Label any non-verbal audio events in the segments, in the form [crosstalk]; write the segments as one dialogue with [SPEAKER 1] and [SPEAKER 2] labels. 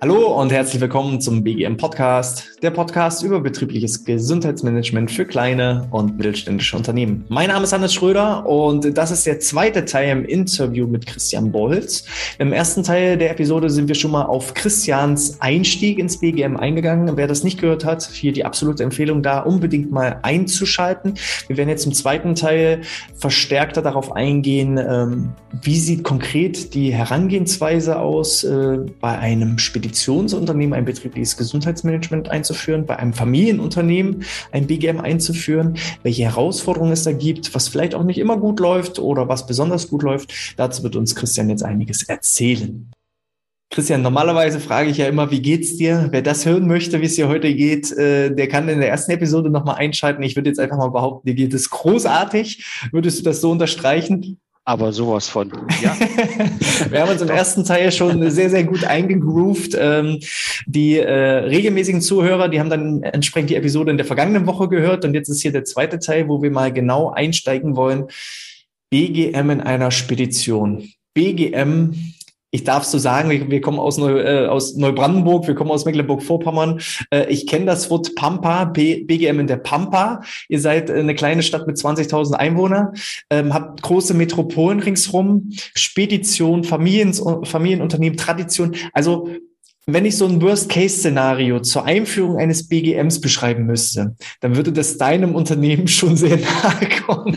[SPEAKER 1] Hallo und herzlich willkommen zum BGM Podcast, der Podcast über betriebliches Gesundheitsmanagement für kleine und mittelständische Unternehmen. Mein Name ist Hannes Schröder und das ist der zweite Teil im Interview mit Christian Bolz. Im ersten Teil der Episode sind wir schon mal auf Christians Einstieg ins BGM eingegangen. Wer das nicht gehört hat, hier die absolute Empfehlung da unbedingt mal einzuschalten. Wir werden jetzt im zweiten Teil verstärkter darauf eingehen, ähm, wie sieht konkret die Herangehensweise aus äh, bei einem Spedition Speditionsunternehmen ein betriebliches Gesundheitsmanagement einzuführen, bei einem Familienunternehmen ein BGM einzuführen, welche Herausforderungen es da gibt, was vielleicht auch nicht immer gut läuft oder was besonders gut läuft. Dazu wird uns Christian jetzt einiges erzählen. Christian, normalerweise frage ich ja immer, wie geht's dir? Wer das hören möchte, wie es dir heute geht, äh, der kann in der ersten Episode nochmal einschalten. Ich würde jetzt einfach mal behaupten, dir geht es großartig. Würdest du das so unterstreichen?
[SPEAKER 2] Aber sowas von. Ja. [laughs]
[SPEAKER 1] Wir haben uns im ersten Teil schon sehr, sehr gut eingegroovt. Ähm, die äh, regelmäßigen Zuhörer, die haben dann entsprechend die Episode in der vergangenen Woche gehört und jetzt ist hier der zweite Teil, wo wir mal genau einsteigen wollen. BGM in einer Spedition. BGM ich darf so sagen, wir, wir kommen aus, Neu, äh, aus Neubrandenburg, wir kommen aus Mecklenburg-Vorpommern. Äh, ich kenne das Wort Pampa, B, BGM in der Pampa. Ihr seid eine kleine Stadt mit 20.000 Einwohnern, ähm, habt große Metropolen ringsrum, Spedition, Familien, Familienunternehmen, Tradition. Also wenn ich so ein Worst-Case-Szenario zur Einführung eines BGMs beschreiben müsste, dann würde das deinem Unternehmen schon sehr [laughs] nahe kommen.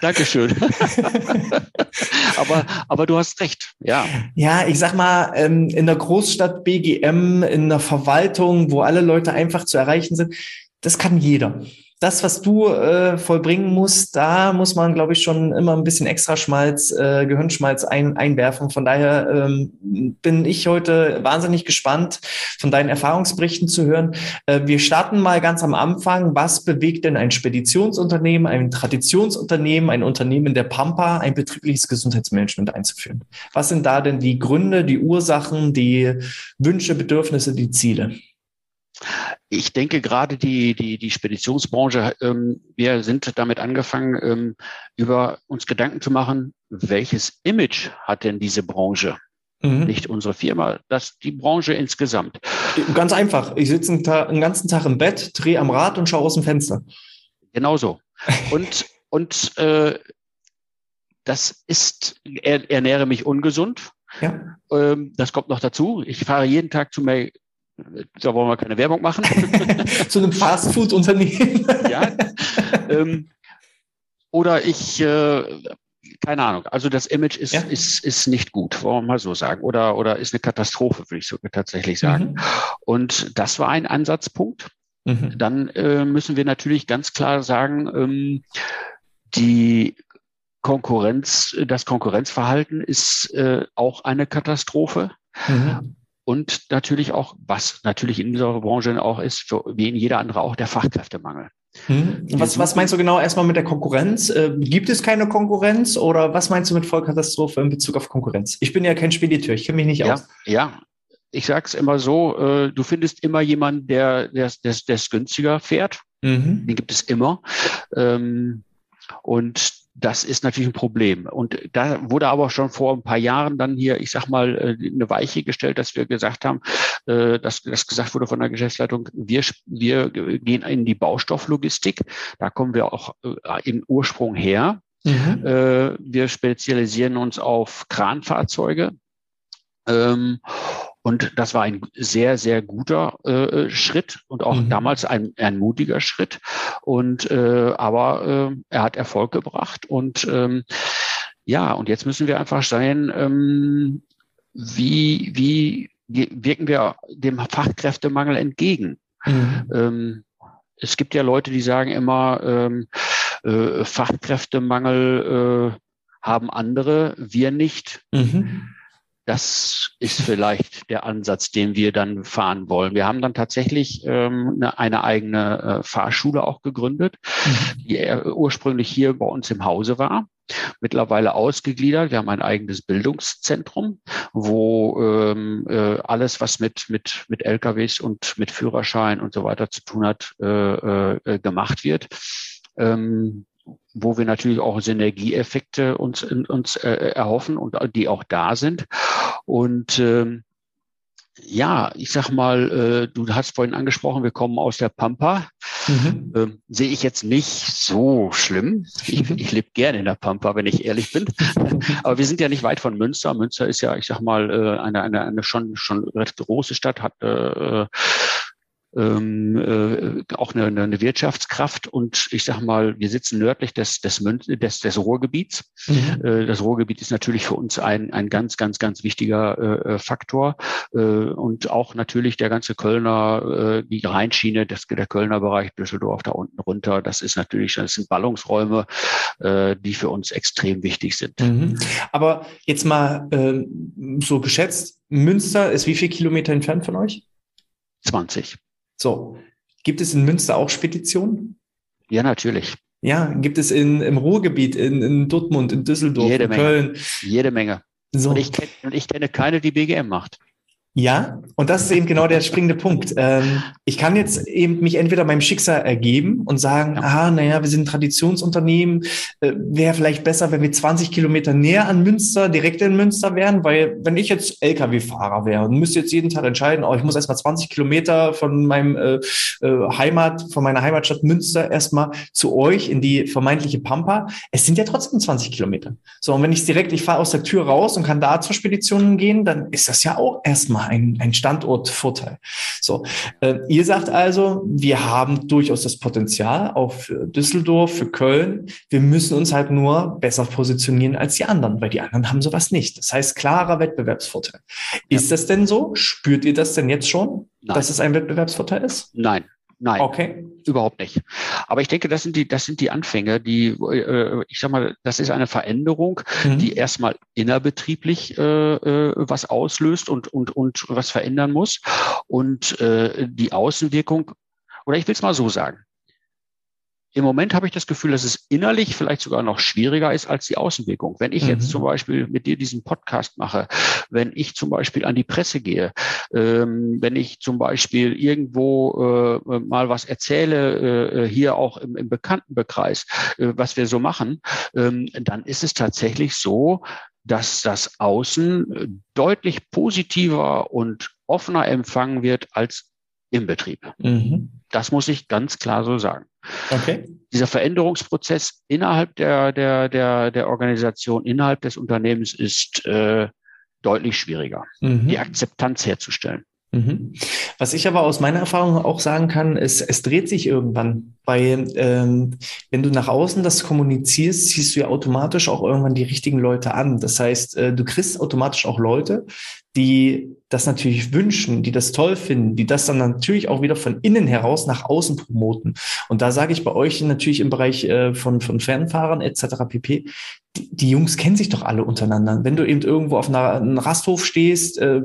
[SPEAKER 2] Dankeschön. [laughs] [laughs] aber, aber du hast recht, ja.
[SPEAKER 1] Ja, ich sag mal, ähm, in der Großstadt BGM, in der Verwaltung, wo alle Leute einfach zu erreichen sind, das kann jeder das, was du äh, vollbringen musst, da muss man, glaube ich, schon immer ein bisschen extra Schmalz, äh, Gehirnschmalz ein, einwerfen. Von daher ähm, bin ich heute wahnsinnig gespannt, von deinen Erfahrungsberichten zu hören. Äh, wir starten mal ganz am Anfang. Was bewegt denn ein Speditionsunternehmen, ein Traditionsunternehmen, ein Unternehmen der Pampa, ein betriebliches Gesundheitsmanagement einzuführen? Was sind da denn die Gründe, die Ursachen, die Wünsche, Bedürfnisse, die Ziele?
[SPEAKER 2] Ich denke gerade die, die, die Speditionsbranche, ähm, wir sind damit angefangen, ähm, über uns Gedanken zu machen, welches Image hat denn diese Branche? Mhm. Nicht unsere Firma, das die Branche insgesamt.
[SPEAKER 1] Ganz einfach. Ich sitze einen, einen, ganzen Tag im Bett, drehe am Rad und schaue aus dem Fenster.
[SPEAKER 2] Genau so. [laughs] Und, und äh, das ist, er, ernähre mich ungesund. Ja. Ähm, das kommt noch dazu. Ich fahre jeden Tag zu, da wollen wir keine Werbung machen. [laughs]
[SPEAKER 1] Zu einem Fastfood-Unternehmen.
[SPEAKER 2] ja. Ähm, oder ich, äh, keine Ahnung, also das Image ist, ja. ist, ist nicht gut, wollen wir mal so sagen. Oder, oder ist eine Katastrophe, würde ich so tatsächlich sagen. Mhm. Und das war ein Ansatzpunkt. Mhm. Dann äh, müssen wir natürlich ganz klar sagen, ähm, die Konkurrenz, das Konkurrenzverhalten ist äh, auch eine Katastrophe. Mhm und natürlich auch, was natürlich in unserer Branche auch ist, für, wie in jeder andere auch, der Fachkräftemangel.
[SPEAKER 1] Hm. Was, was meinst du genau erstmal mit der Konkurrenz? Äh, gibt es keine Konkurrenz oder was meinst du mit Vollkatastrophe in Bezug auf Konkurrenz? Ich bin ja kein Spediteur, ich kenne mich nicht
[SPEAKER 2] ja,
[SPEAKER 1] aus.
[SPEAKER 2] Ja, ich sag's immer so, äh, du findest immer jemanden, der der, der, der günstiger fährt. Mhm. Den gibt es immer. Ähm, und das ist natürlich ein Problem. Und da wurde aber schon vor ein paar Jahren dann hier, ich sag mal, äh, eine Weiche gestellt, dass wir gesagt haben, äh, dass das gesagt wurde von der Geschäftsleitung, wir, wir gehen in die Baustofflogistik. Da kommen wir auch äh, im Ursprung her. Mhm. Wir spezialisieren uns auf Kranfahrzeuge. Und das war ein sehr, sehr guter äh, Schritt und auch mhm. damals ein, ein mutiger Schritt. Und äh, aber äh, er hat Erfolg gebracht. Und ähm, ja, und jetzt müssen wir einfach sein, ähm, wie, wie wirken wir dem Fachkräftemangel entgegen? Mhm. Ähm, es gibt ja Leute, die sagen immer, ähm, äh, Fachkräftemangel äh, haben andere, wir nicht. Mhm. Das ist vielleicht der Ansatz, den wir dann fahren wollen. Wir haben dann tatsächlich ähm, eine, eine eigene äh, Fahrschule auch gegründet, mhm. die ursprünglich hier bei uns im Hause war. Mittlerweile ausgegliedert. Wir haben ein eigenes Bildungszentrum, wo ähm, äh, alles, was mit, mit, mit LKWs und mit Führerschein und so weiter zu tun hat, äh, äh, gemacht wird. Ähm, wo wir natürlich auch Synergieeffekte uns, uns äh, erhoffen und die auch da sind. Und ähm, Ja, ich sag mal, äh, du hast vorhin angesprochen, wir kommen aus der Pampa. Mhm. Ähm, Sehe ich jetzt nicht so schlimm. Ich, mhm. ich lebe gerne in der Pampa, wenn ich ehrlich bin. [laughs] Aber wir sind ja nicht weit von Münster. Münster ist ja, ich sag mal, äh, eine, eine, eine schon, schon recht große Stadt, hat äh, ähm, äh, auch eine, eine Wirtschaftskraft und ich sag mal, wir sitzen nördlich des, des, des, des Ruhrgebiets. Mhm. Äh, das Ruhrgebiet ist natürlich für uns ein, ein ganz, ganz, ganz wichtiger äh, äh Faktor äh, und auch natürlich der ganze Kölner, äh, die Rheinschiene, das, der Kölner Bereich, Düsseldorf da unten runter, das ist natürlich, das sind Ballungsräume, äh, die für uns extrem wichtig sind.
[SPEAKER 1] Mhm. Aber jetzt mal äh, so geschätzt, Münster ist wie viel Kilometer entfernt von euch?
[SPEAKER 2] 20.
[SPEAKER 1] So, gibt es in Münster auch Speditionen?
[SPEAKER 2] Ja, natürlich.
[SPEAKER 1] Ja, gibt es in, im Ruhrgebiet, in, in Dortmund, in Düsseldorf,
[SPEAKER 2] Jede
[SPEAKER 1] in
[SPEAKER 2] Menge.
[SPEAKER 1] Köln.
[SPEAKER 2] Jede Menge. So. Und, ich und ich kenne keine, die BGM macht.
[SPEAKER 1] Ja, und das ist eben genau der springende Punkt. Ähm, ich kann jetzt eben mich entweder meinem Schicksal ergeben und sagen, ja. ah, naja, wir sind ein Traditionsunternehmen, äh, wäre vielleicht besser, wenn wir 20 Kilometer näher an Münster, direkt in Münster wären, weil wenn ich jetzt Lkw-Fahrer wäre und müsste jetzt jeden Tag entscheiden, oh, ich muss erstmal 20 Kilometer von meinem äh, äh, Heimat, von meiner Heimatstadt Münster erstmal zu euch in die vermeintliche Pampa. Es sind ja trotzdem 20 Kilometer. So, und wenn ich direkt, ich fahre aus der Tür raus und kann da zur Spedition gehen, dann ist das ja auch erstmal ein, ein Standortvorteil. So, äh, ihr sagt also, wir haben durchaus das Potenzial, auch für Düsseldorf, für Köln. Wir müssen uns halt nur besser positionieren als die anderen, weil die anderen haben sowas nicht. Das heißt, klarer Wettbewerbsvorteil. Ja. Ist das denn so? Spürt ihr das denn jetzt schon, Nein. dass es ein Wettbewerbsvorteil ist?
[SPEAKER 2] Nein, Nein, okay. überhaupt nicht. Aber ich denke, das sind die, das sind die Anfänge, die, äh, ich sag mal, das ist eine Veränderung, mhm. die erstmal innerbetrieblich äh, äh, was auslöst und, und, und was verändern muss. Und äh, die Außenwirkung, oder ich will es mal so sagen, im Moment habe ich das Gefühl, dass es innerlich vielleicht sogar noch schwieriger ist als die Außenwirkung. Wenn ich mhm. jetzt zum Beispiel mit dir diesen Podcast mache, wenn ich zum Beispiel an die Presse gehe, ähm, wenn ich zum Beispiel irgendwo äh, mal was erzähle, äh, hier auch im, im Bekanntenbekreis, äh, was wir so machen, ähm, dann ist es tatsächlich so, dass das Außen deutlich positiver und offener empfangen wird als im Betrieb. Mhm. Das muss ich ganz klar so sagen. Okay. Dieser Veränderungsprozess innerhalb der, der, der, der Organisation, innerhalb des Unternehmens ist äh, deutlich schwieriger, mhm. die Akzeptanz herzustellen.
[SPEAKER 1] Mhm. Was ich aber aus meiner Erfahrung auch sagen kann, ist, es dreht sich irgendwann. Weil ähm, wenn du nach außen das kommunizierst, ziehst du ja automatisch auch irgendwann die richtigen Leute an. Das heißt, äh, du kriegst automatisch auch Leute, die das natürlich wünschen, die das toll finden, die das dann natürlich auch wieder von innen heraus nach außen promoten. Und da sage ich bei euch natürlich im Bereich äh, von, von Fernfahrern etc. pp. Die, Jungs kennen sich doch alle untereinander. Wenn du eben irgendwo auf einer, einem Rasthof stehst, äh,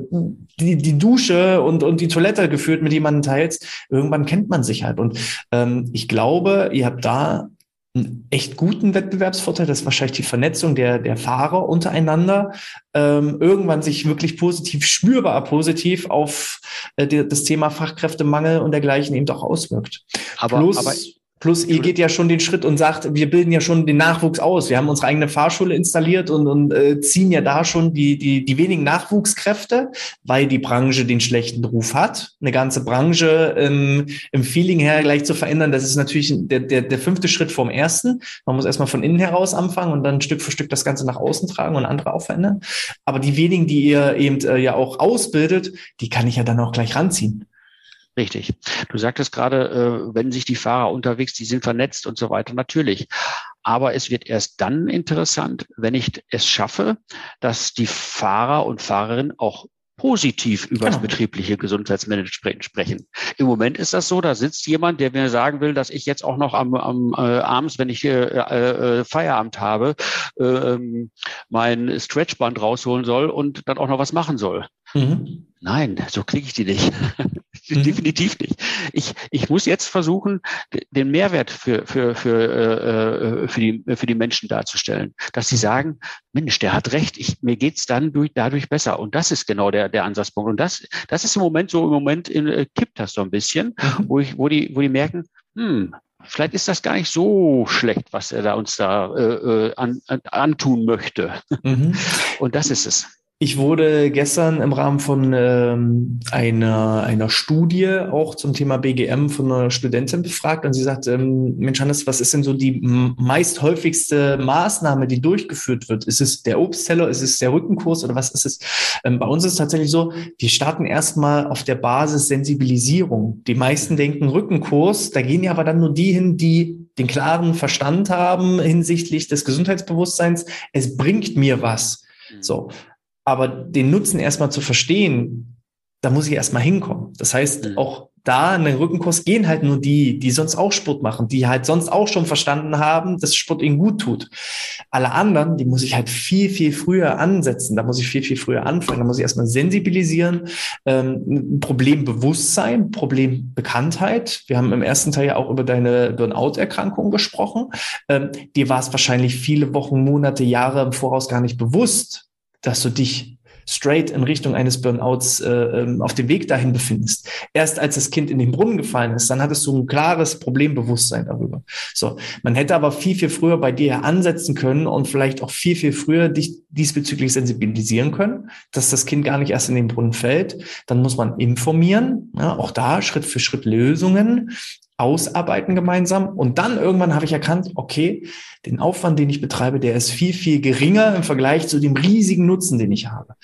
[SPEAKER 1] die, die Dusche und, und die Toilette geführt mit jemandem teilst, irgendwann kennt man sich halt. Und ähm, ich glaube, ihr habt da einen echt guten Wettbewerbsvorteil. Das ist wahrscheinlich die Vernetzung der, der Fahrer untereinander. Ähm, irgendwann sich wirklich positiv, spürbar positiv auf äh, die, das Thema Fachkräftemangel und dergleichen eben auch auswirkt.
[SPEAKER 2] Aber, Plus, aber
[SPEAKER 1] Plus ihr geht ja schon den Schritt und sagt, wir bilden ja schon den Nachwuchs aus. Wir haben unsere eigene Fahrschule installiert und, und äh, ziehen ja da schon die, die, die wenigen Nachwuchskräfte, weil die Branche den schlechten Ruf hat. Eine ganze Branche ähm, im Feeling her gleich zu verändern, das ist natürlich der, der, der fünfte Schritt vom ersten. Man muss erstmal von innen heraus anfangen und dann Stück für Stück das Ganze nach außen tragen und andere auch verändern. Aber die wenigen, die ihr eben äh, ja auch ausbildet, die kann ich ja dann auch gleich ranziehen.
[SPEAKER 2] Richtig. Du sagtest gerade, äh, wenn sich die Fahrer unterwegs, die sind vernetzt und so weiter, natürlich. Aber es wird erst dann interessant, wenn ich es schaffe, dass die Fahrer und Fahrerinnen auch positiv über das genau. betriebliche Gesundheitsmanagement sprechen. Im Moment ist das so, da sitzt jemand, der mir sagen will, dass ich jetzt auch noch am, am äh, abends, wenn ich hier äh, äh, Feierabend habe, äh, mein Stretchband rausholen soll und dann auch noch was machen soll. Mhm. Nein, so kriege ich die nicht. [laughs] Mhm. Definitiv nicht. Ich, ich muss jetzt versuchen, den Mehrwert für, für, für, äh, äh, für, die, für die Menschen darzustellen, dass sie mhm. sagen, Mensch, der hat recht, ich, mir geht's dann durch, dadurch besser. Und das ist genau der, der Ansatzpunkt. Und das, das ist im Moment so, im Moment in, äh, kippt das so ein bisschen, mhm. wo, ich, wo, die, wo die merken, hm, vielleicht ist das gar nicht so schlecht, was er da uns da äh, äh an, an, antun möchte. Mhm. Und das ist es.
[SPEAKER 1] Ich wurde gestern im Rahmen von ähm, einer, einer Studie auch zum Thema BGM von einer Studentin befragt und sie sagt, ähm, Mensch Hannes, was ist denn so die meist häufigste Maßnahme, die durchgeführt wird? Ist es der Obstteller, ist es der Rückenkurs oder was ist es? Ähm, bei uns ist es tatsächlich so, wir starten erstmal auf der Basis Sensibilisierung. Die meisten denken Rückenkurs, da gehen ja aber dann nur die hin, die den klaren Verstand haben hinsichtlich des Gesundheitsbewusstseins. Es bringt mir was. Mhm. So. Aber den Nutzen erstmal zu verstehen, da muss ich erstmal hinkommen. Das heißt, mhm. auch da in den Rückenkurs gehen halt nur die, die sonst auch Sport machen, die halt sonst auch schon verstanden haben, dass Sport ihnen gut tut. Alle anderen, die muss ich halt viel, viel früher ansetzen. Da muss ich viel, viel früher anfangen. Da muss ich erstmal sensibilisieren, ähm, Problembewusstsein, Problembekanntheit. Wir haben im ersten Teil ja auch über deine Burnout-Erkrankung gesprochen. Ähm, dir war es wahrscheinlich viele Wochen, Monate, Jahre im Voraus gar nicht bewusst, dass du dich straight in Richtung eines Burnouts äh, ähm, auf dem Weg dahin befindest. Erst als das Kind in den Brunnen gefallen ist, dann hattest du ein klares Problembewusstsein darüber. So, man hätte aber viel, viel früher bei dir ansetzen können und vielleicht auch viel, viel früher dich diesbezüglich sensibilisieren können, dass das Kind gar nicht erst in den Brunnen fällt. Dann muss man informieren, ja, auch da Schritt für Schritt Lösungen ausarbeiten gemeinsam. Und dann irgendwann habe ich erkannt, okay, den Aufwand, den ich betreibe, der ist viel, viel geringer im Vergleich zu dem riesigen Nutzen, den ich habe.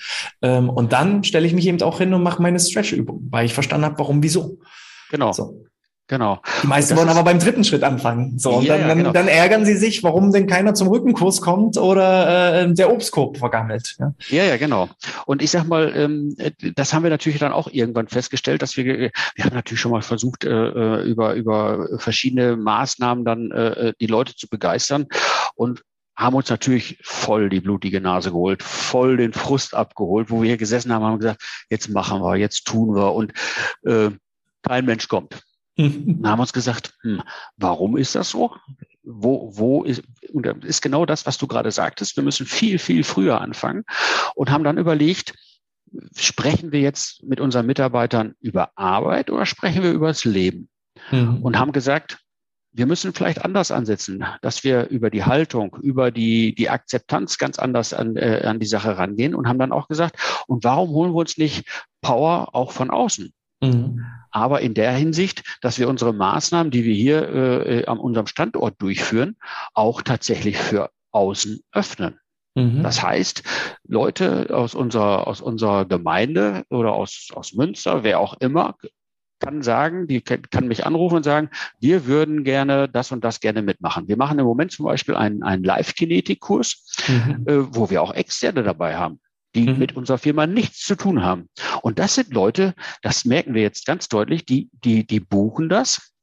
[SPEAKER 1] Ähm, und dann stelle ich mich eben auch hin und mache meine Stretch-Übung, weil ich verstanden habe, warum, wieso.
[SPEAKER 2] Genau. So. Genau.
[SPEAKER 1] Die meisten wollen aber beim dritten Schritt anfangen. So, und ja, dann, ja, genau. dann, ärgern sie sich, warum denn keiner zum Rückenkurs kommt oder äh, der Obstkorb vergammelt.
[SPEAKER 2] Ja. ja, ja, genau. Und ich sag mal, ähm, das haben wir natürlich dann auch irgendwann festgestellt, dass wir, wir haben natürlich schon mal versucht, äh, äh über, über verschiedene Maßnahmen dann äh, äh, die Leute zu begeistern und haben uns natürlich voll die blutige Nase geholt, voll den Frust abgeholt, wo wir hier gesessen haben, haben gesagt, jetzt machen wir, jetzt tun wir und äh, kein Mensch kommt. Und haben uns gesagt, hm, warum ist das so? Wo, wo ist, und das ist genau das, was du gerade sagtest. Wir müssen viel, viel früher anfangen und haben dann überlegt, sprechen wir jetzt mit unseren Mitarbeitern über Arbeit oder sprechen wir über das Leben? Mhm. Und haben gesagt, wir müssen vielleicht anders ansetzen, dass wir über die Haltung, über die, die Akzeptanz ganz anders an, äh, an die Sache rangehen und haben dann auch gesagt, und warum holen wir uns nicht Power auch von außen? Mhm. Aber in der Hinsicht, dass wir unsere Maßnahmen, die wir hier äh, an unserem Standort durchführen, auch tatsächlich für außen öffnen. Mhm. Das heißt, Leute aus unserer, aus unserer Gemeinde oder aus, aus Münster, wer auch immer, kann sagen, die kann mich anrufen und sagen, wir würden gerne das und das gerne mitmachen. Wir machen im Moment zum Beispiel einen, einen Live-Kinetik-Kurs, mhm. äh, wo wir auch Externe dabei haben die mhm. mit unserer Firma nichts zu tun haben. Und das sind Leute, das merken wir jetzt ganz deutlich, die, die, die buchen das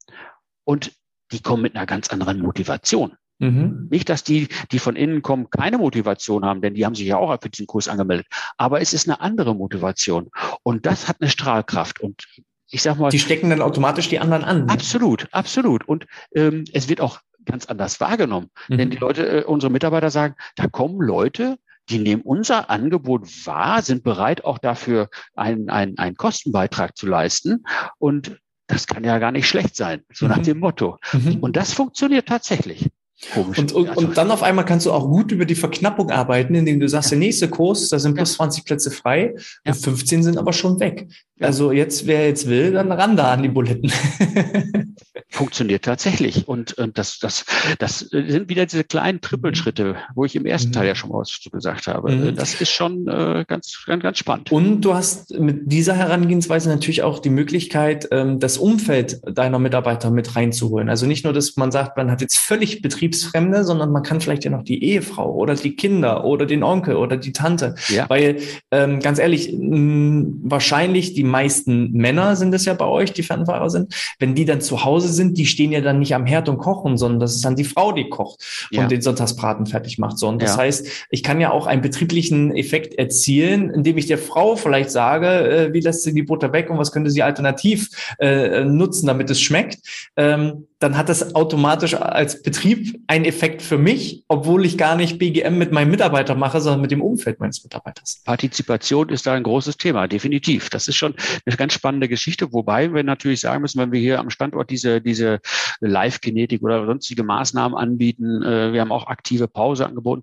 [SPEAKER 2] und die kommen mit einer ganz anderen Motivation. Mhm. Nicht, dass die, die von innen kommen, keine Motivation haben, denn die haben sich ja auch für diesen Kurs angemeldet. Aber es ist eine andere Motivation. Und das hat eine Strahlkraft. Und ich sag mal.
[SPEAKER 1] Die stecken dann automatisch die anderen an.
[SPEAKER 2] Ne? Absolut, absolut. Und ähm, es wird auch ganz anders wahrgenommen. Mhm. Denn die Leute, äh, unsere Mitarbeiter sagen, da kommen Leute, die nehmen unser Angebot wahr, sind bereit, auch dafür einen, einen, einen Kostenbeitrag zu leisten. Und das kann ja gar nicht schlecht sein, so mhm. nach dem Motto. Mhm. Und das funktioniert tatsächlich.
[SPEAKER 1] Komisch. Und, und, und dann auf einmal kannst du auch gut über die Verknappung arbeiten, indem du sagst, ja. der nächste Kurs, da sind plus 20 Plätze frei ja. und 15 sind aber schon weg. Ja. Also jetzt, wer jetzt will, dann ran da an die Buletten. [laughs]
[SPEAKER 2] Funktioniert tatsächlich. Und, und das, das, das sind wieder diese kleinen Trippelschritte, wo ich im ersten mhm. Teil ja schon mal was zu gesagt habe. Mhm. Das ist schon äh, ganz, ganz, ganz spannend.
[SPEAKER 1] Und du hast mit dieser Herangehensweise natürlich auch die Möglichkeit, ähm, das Umfeld deiner Mitarbeiter mit reinzuholen. Also nicht nur, dass man sagt, man hat jetzt völlig Betriebsfremde, sondern man kann vielleicht ja noch die Ehefrau oder die Kinder oder den Onkel oder die Tante. Ja. Weil, ähm, ganz ehrlich, mh, wahrscheinlich die meisten Männer sind es ja bei euch, die Fernfahrer sind. Wenn die dann zu Hause sind, die stehen ja dann nicht am Herd und kochen, sondern das ist dann die Frau, die kocht ja. und den Sonntagsbraten fertig macht. So, und das ja. heißt, ich kann ja auch einen betrieblichen Effekt erzielen, indem ich der Frau vielleicht sage, äh, wie lässt sie die Butter weg und was könnte sie alternativ äh, nutzen, damit es schmeckt. Ähm, dann hat das automatisch als Betrieb einen Effekt für mich, obwohl ich gar nicht BGM mit meinem Mitarbeiter mache, sondern mit dem Umfeld meines Mitarbeiters.
[SPEAKER 2] Partizipation ist da ein großes Thema, definitiv. Das ist schon eine ganz spannende Geschichte, wobei wir natürlich sagen müssen, wenn wir hier am Standort diese, diese Live-Genetik oder sonstige Maßnahmen anbieten, äh, wir haben auch aktive Pause angeboten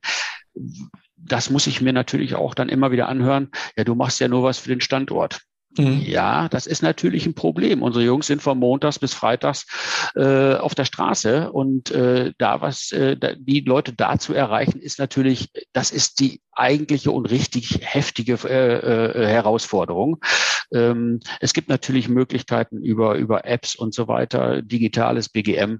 [SPEAKER 2] das muss ich mir natürlich auch dann immer wieder anhören. Ja, du machst ja nur was für den Standort. Mhm. Ja, das ist natürlich ein Problem. Unsere Jungs sind von Montags bis Freitags äh, auf der Straße und äh, da was äh, die Leute da zu erreichen, ist natürlich, das ist die eigentliche und richtig heftige äh, äh, Herausforderung. Ähm, es gibt natürlich Möglichkeiten über, über Apps und so weiter, digitales BGM.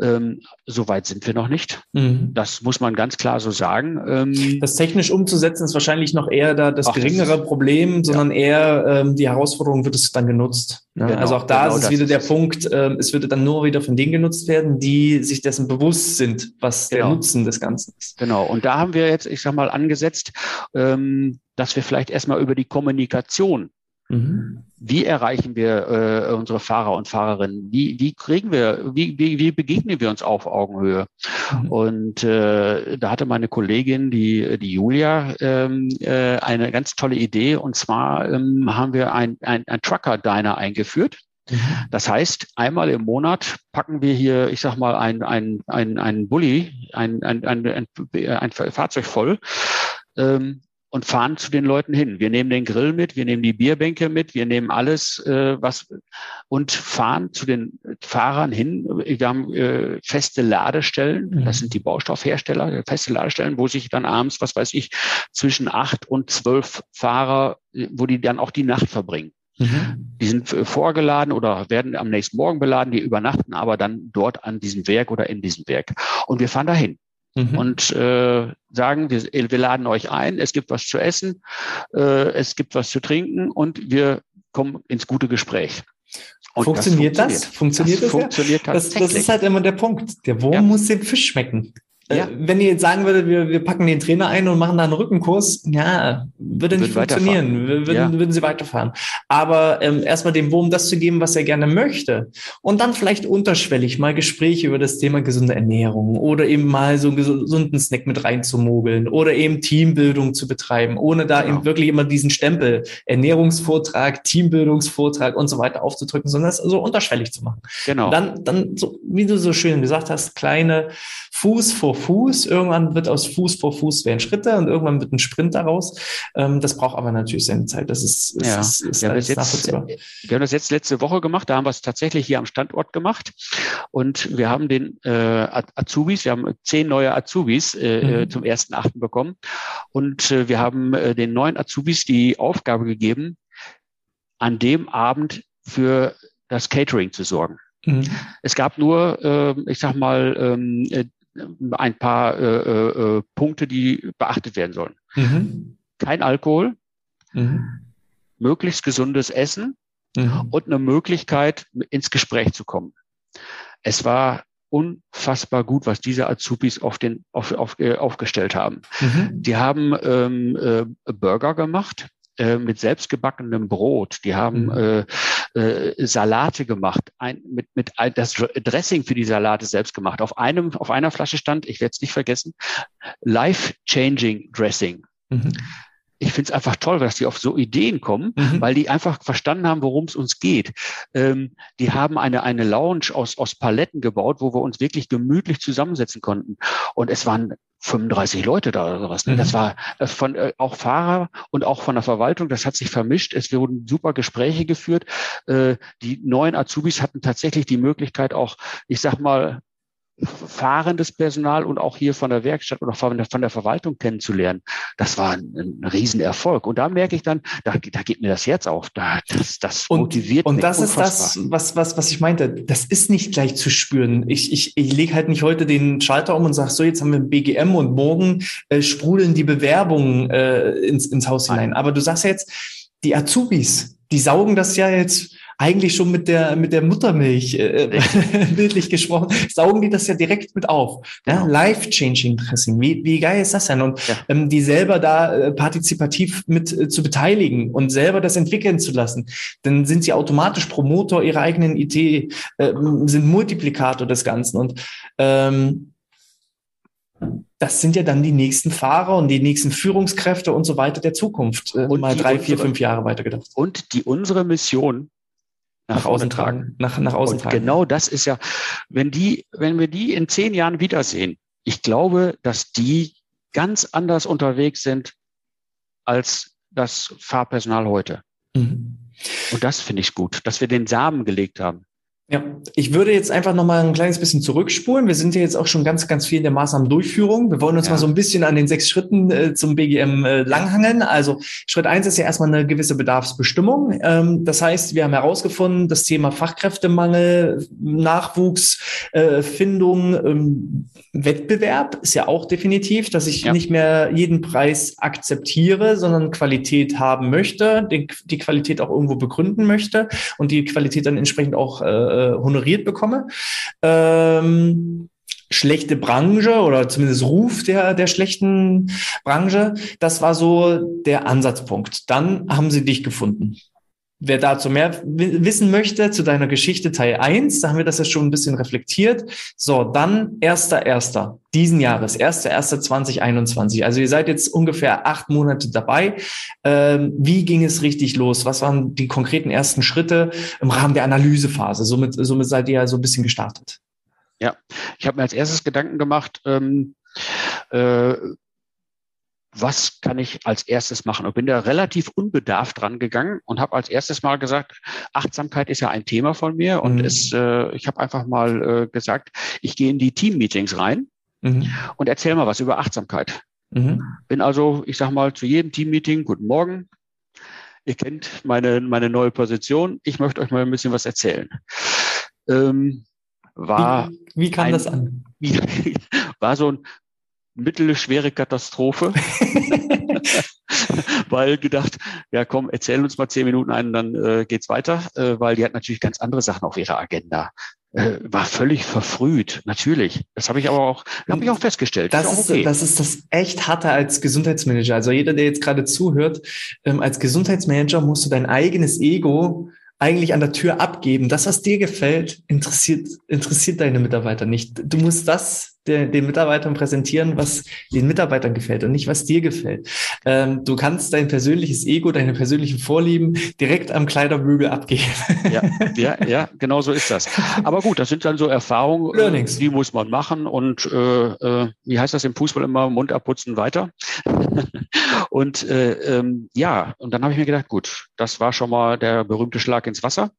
[SPEAKER 2] Ähm, Soweit sind wir noch nicht. Mhm. Das muss man ganz klar so sagen.
[SPEAKER 1] Ähm, das technisch umzusetzen ist wahrscheinlich noch eher da das Ach, geringere Problem, sondern ja. eher ähm, die Herausforderung, wird es dann genutzt. Ne? Genau, also auch da genau ist es wieder der Punkt, äh, es würde dann nur wieder von denen genutzt werden, die sich dessen bewusst sind, was genau. der Nutzen des Ganzen ist.
[SPEAKER 2] Genau. Und da haben wir jetzt, ich sag mal, angesetzt, ähm, dass wir vielleicht erstmal über die Kommunikation Mhm. Wie erreichen wir äh, unsere Fahrer und Fahrerinnen? Wie, wie kriegen wir, wie, wie, wie begegnen wir uns auf Augenhöhe? Mhm. Und äh, da hatte meine Kollegin, die, die Julia, ähm, äh, eine ganz tolle Idee. Und zwar ähm, haben wir ein, ein, ein Trucker-Diner eingeführt. Mhm. Das heißt, einmal im Monat packen wir hier, ich sag mal, ein, ein, ein, ein Bulli, ein, ein, ein, ein, ein Fahrzeug voll ähm, und fahren zu den Leuten hin. Wir nehmen den Grill mit, wir nehmen die Bierbänke mit, wir nehmen alles, äh, was und fahren zu den Fahrern hin. Wir haben äh, feste Ladestellen, mhm. das sind die Baustoffhersteller, feste Ladestellen, wo sich dann abends, was weiß ich, zwischen acht und zwölf Fahrer, wo die dann auch die Nacht verbringen. Mhm. Die sind äh, vorgeladen oder werden am nächsten Morgen beladen, die übernachten aber dann dort an diesem Werk oder in diesem Werk. Und wir fahren dahin mhm. und äh, sagen, wir, wir laden euch ein, es gibt was zu essen, äh, es gibt was zu trinken und wir kommen ins gute Gespräch.
[SPEAKER 1] Und funktioniert das? Funktioniert das? Funktioniert, das, funktioniert das, das ist halt immer der Punkt. Der Wurm ja. muss den Fisch schmecken. Äh, ja. Wenn ihr jetzt sagen würdet, wir, wir packen den Trainer ein und machen da einen Rückenkurs, ja, würde nicht funktionieren, würden, ja. würden sie weiterfahren. Aber ähm, erstmal dem Wurm das zu geben, was er gerne möchte. Und dann vielleicht unterschwellig mal Gespräche über das Thema gesunde Ernährung oder eben mal so einen gesunden Snack mit reinzumogeln oder eben Teambildung zu betreiben, ohne da genau. eben wirklich immer diesen Stempel Ernährungsvortrag, Teambildungsvortrag und so weiter aufzudrücken, sondern das so unterschwellig zu machen. Genau. Dann, dann so, wie du so schön gesagt hast, kleine Fuß vor Fuß. Irgendwann wird aus Fuß vor Fuß werden Schritte und irgendwann wird ein Sprint daraus. Ähm, das braucht aber natürlich seine Zeit. Das ist, ist,
[SPEAKER 2] ja. ist, ist wir, haben das jetzt, wir haben das jetzt letzte Woche gemacht. Da haben wir es tatsächlich hier am Standort gemacht. Und wir haben den äh, Azubis, wir haben zehn neue Azubis äh, äh mhm. zum ersten Achten bekommen. Und äh, wir haben äh, den neuen Azubis die Aufgabe gegeben, an dem Abend für das Catering zu sorgen. Mhm. Es gab nur, äh, ich sag mal, ähm, äh, ein paar äh, äh, Punkte, die beachtet werden sollen. Mhm. Kein Alkohol, mhm. möglichst gesundes Essen mhm. und eine Möglichkeit, ins Gespräch zu kommen. Es war unfassbar gut, was diese Azubis auf den, auf, auf, äh, aufgestellt haben. Mhm. Die haben ähm, äh, Burger gemacht äh, mit selbstgebackenem Brot. Die haben mhm. äh, äh, Salate gemacht, ein, mit, mit das Dressing für die Salate selbst gemacht. Auf einem, auf einer Flasche stand, ich werde es nicht vergessen, Life-Changing Dressing. Mhm ich finde es einfach toll, dass die auf so Ideen kommen, mhm. weil die einfach verstanden haben, worum es uns geht. Ähm, die haben eine, eine Lounge aus, aus Paletten gebaut, wo wir uns wirklich gemütlich zusammensetzen konnten. Und es waren 35 Leute da oder sowas. Ne? Mhm. Das war äh, von äh, auch Fahrer und auch von der Verwaltung, das hat sich vermischt. Es wurden super Gespräche geführt. Äh, die neuen Azubis hatten tatsächlich die Möglichkeit auch, ich sag mal, fahrendes Personal und auch hier von der Werkstatt oder von der, von der Verwaltung kennenzulernen, das war ein, ein Riesenerfolg. Und da merke ich dann, da, da geht mir das Herz auf. Da, das, das
[SPEAKER 1] und, motiviert und mich. Und das unfassbar. ist das, was, was, was ich meinte. Das ist nicht gleich zu spüren. Ich, ich, ich lege halt nicht heute den Schalter um und sage, so, jetzt haben wir ein BGM und morgen äh, sprudeln die Bewerbungen äh, ins, ins Haus hinein. Aber du sagst ja jetzt, die Azubis, die saugen das ja jetzt eigentlich schon mit der, mit der Muttermilch, äh, [laughs] bildlich gesprochen, saugen die das ja direkt mit auf. Ja? Genau. Life-changing Dressing. Wie, wie geil ist das denn? Und ja. ähm, die selber da äh, partizipativ mit äh, zu beteiligen und selber das entwickeln zu lassen, dann sind sie automatisch Promotor ihrer eigenen Idee, äh, sind Multiplikator des Ganzen. Und ähm, das sind ja dann die nächsten Fahrer und die nächsten Führungskräfte und so weiter der Zukunft. Äh, und mal drei, vier, fünf Jahre weitergedacht.
[SPEAKER 2] Und die unsere Mission nach außen tragen. Nach, nach außen und tragen. Genau das ist ja, wenn die, wenn wir die in zehn Jahren wiedersehen, ich glaube, dass die ganz anders unterwegs sind als das Fahrpersonal heute. Mhm. Und das finde ich gut, dass wir den Samen gelegt haben.
[SPEAKER 1] Ja, ich würde jetzt einfach noch mal ein kleines bisschen zurückspulen. Wir sind ja jetzt auch schon ganz, ganz viel in der Maßnahmendurchführung. Wir wollen uns ja. mal so ein bisschen an den sechs Schritten äh, zum BGM äh, langhangeln. Also Schritt eins ist ja erstmal eine gewisse Bedarfsbestimmung. Ähm, das heißt, wir haben herausgefunden, das Thema Fachkräftemangel, Nachwuchsfindung, äh, ähm, Wettbewerb ist ja auch definitiv, dass ich ja. nicht mehr jeden Preis akzeptiere, sondern Qualität haben möchte, die, die Qualität auch irgendwo begründen möchte und die Qualität dann entsprechend auch äh, äh, honoriert bekomme. Ähm, schlechte Branche oder zumindest Ruf der, der schlechten Branche. Das war so der Ansatzpunkt. Dann haben sie dich gefunden. Wer dazu mehr wissen möchte, zu deiner Geschichte Teil 1, da haben wir das ja schon ein bisschen reflektiert. So, dann erster, erster diesen Jahres, erster, erster 2021. Also ihr seid jetzt ungefähr acht Monate dabei. Ähm, wie ging es richtig los? Was waren die konkreten ersten Schritte im Rahmen der Analysephase? Somit, somit seid ihr ja so ein bisschen gestartet.
[SPEAKER 2] Ja, ich habe mir als erstes Gedanken gemacht, ähm, äh, was kann ich als erstes machen? Und bin da relativ unbedarft dran gegangen und habe als erstes mal gesagt, Achtsamkeit ist ja ein Thema von mir und mhm. es, äh, ich habe einfach mal äh, gesagt, ich gehe in die Team-Meetings rein mhm. und erzähle mal was über Achtsamkeit. Mhm. Bin also, ich sage mal, zu jedem Team-Meeting, guten Morgen, ihr kennt meine, meine neue Position, ich möchte euch mal ein bisschen was erzählen. Ähm, war
[SPEAKER 1] wie, wie kam ein, das an? [laughs]
[SPEAKER 2] war so ein mittelschwere Katastrophe. [laughs] weil gedacht, ja komm, erzähl uns mal zehn Minuten ein, dann äh, geht's weiter, äh, weil die hat natürlich ganz andere Sachen auf ihrer Agenda. Äh, war völlig verfrüht, natürlich. Das habe ich aber auch, habe ich auch festgestellt.
[SPEAKER 1] Das, ist, okay. das ist das echt harte als Gesundheitsmanager. Also jeder, der jetzt gerade zuhört, ähm, als Gesundheitsmanager musst du dein eigenes Ego eigentlich an der Tür abgeben. Das, was dir gefällt, interessiert, interessiert deine Mitarbeiter nicht. Du musst das den, den Mitarbeitern präsentieren, was den Mitarbeitern gefällt und nicht, was dir gefällt. Ähm, du kannst dein persönliches Ego, deine persönlichen Vorlieben direkt am Kleiderbügel abgeben.
[SPEAKER 2] Ja, [laughs] ja, ja, genau so ist das. Aber gut, das sind dann so Erfahrungen, Learnings. die muss man machen und äh, äh, wie heißt das im Fußball immer, Mund abputzen weiter. [laughs] und äh, ähm, ja, und dann habe ich mir gedacht, gut, das war schon mal der berühmte Schlag ins Wasser.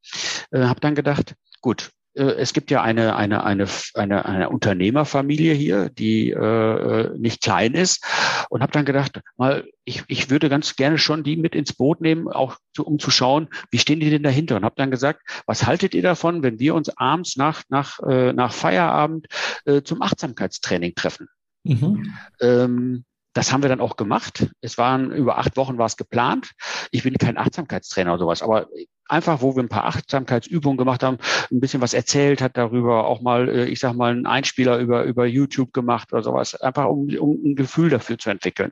[SPEAKER 2] Äh, habe dann gedacht, gut, äh, es gibt ja eine, eine, eine, eine, eine Unternehmerfamilie hier, die äh, nicht klein ist. Und habe dann gedacht, mal, ich, ich würde ganz gerne schon die mit ins Boot nehmen, auch zu, um zu schauen, wie stehen die denn dahinter? Und habe dann gesagt, was haltet ihr davon, wenn wir uns abends nach, nach, äh, nach Feierabend äh, zum Achtsamkeitstraining treffen? Mhm. Ähm, das haben wir dann auch gemacht. Es waren über acht Wochen war es geplant. Ich bin kein Achtsamkeitstrainer oder sowas, aber einfach, wo wir ein paar Achtsamkeitsübungen gemacht haben, ein bisschen was erzählt hat darüber, auch mal, äh, ich sag mal, einen Einspieler über, über YouTube gemacht oder sowas, einfach um, um ein Gefühl dafür zu entwickeln.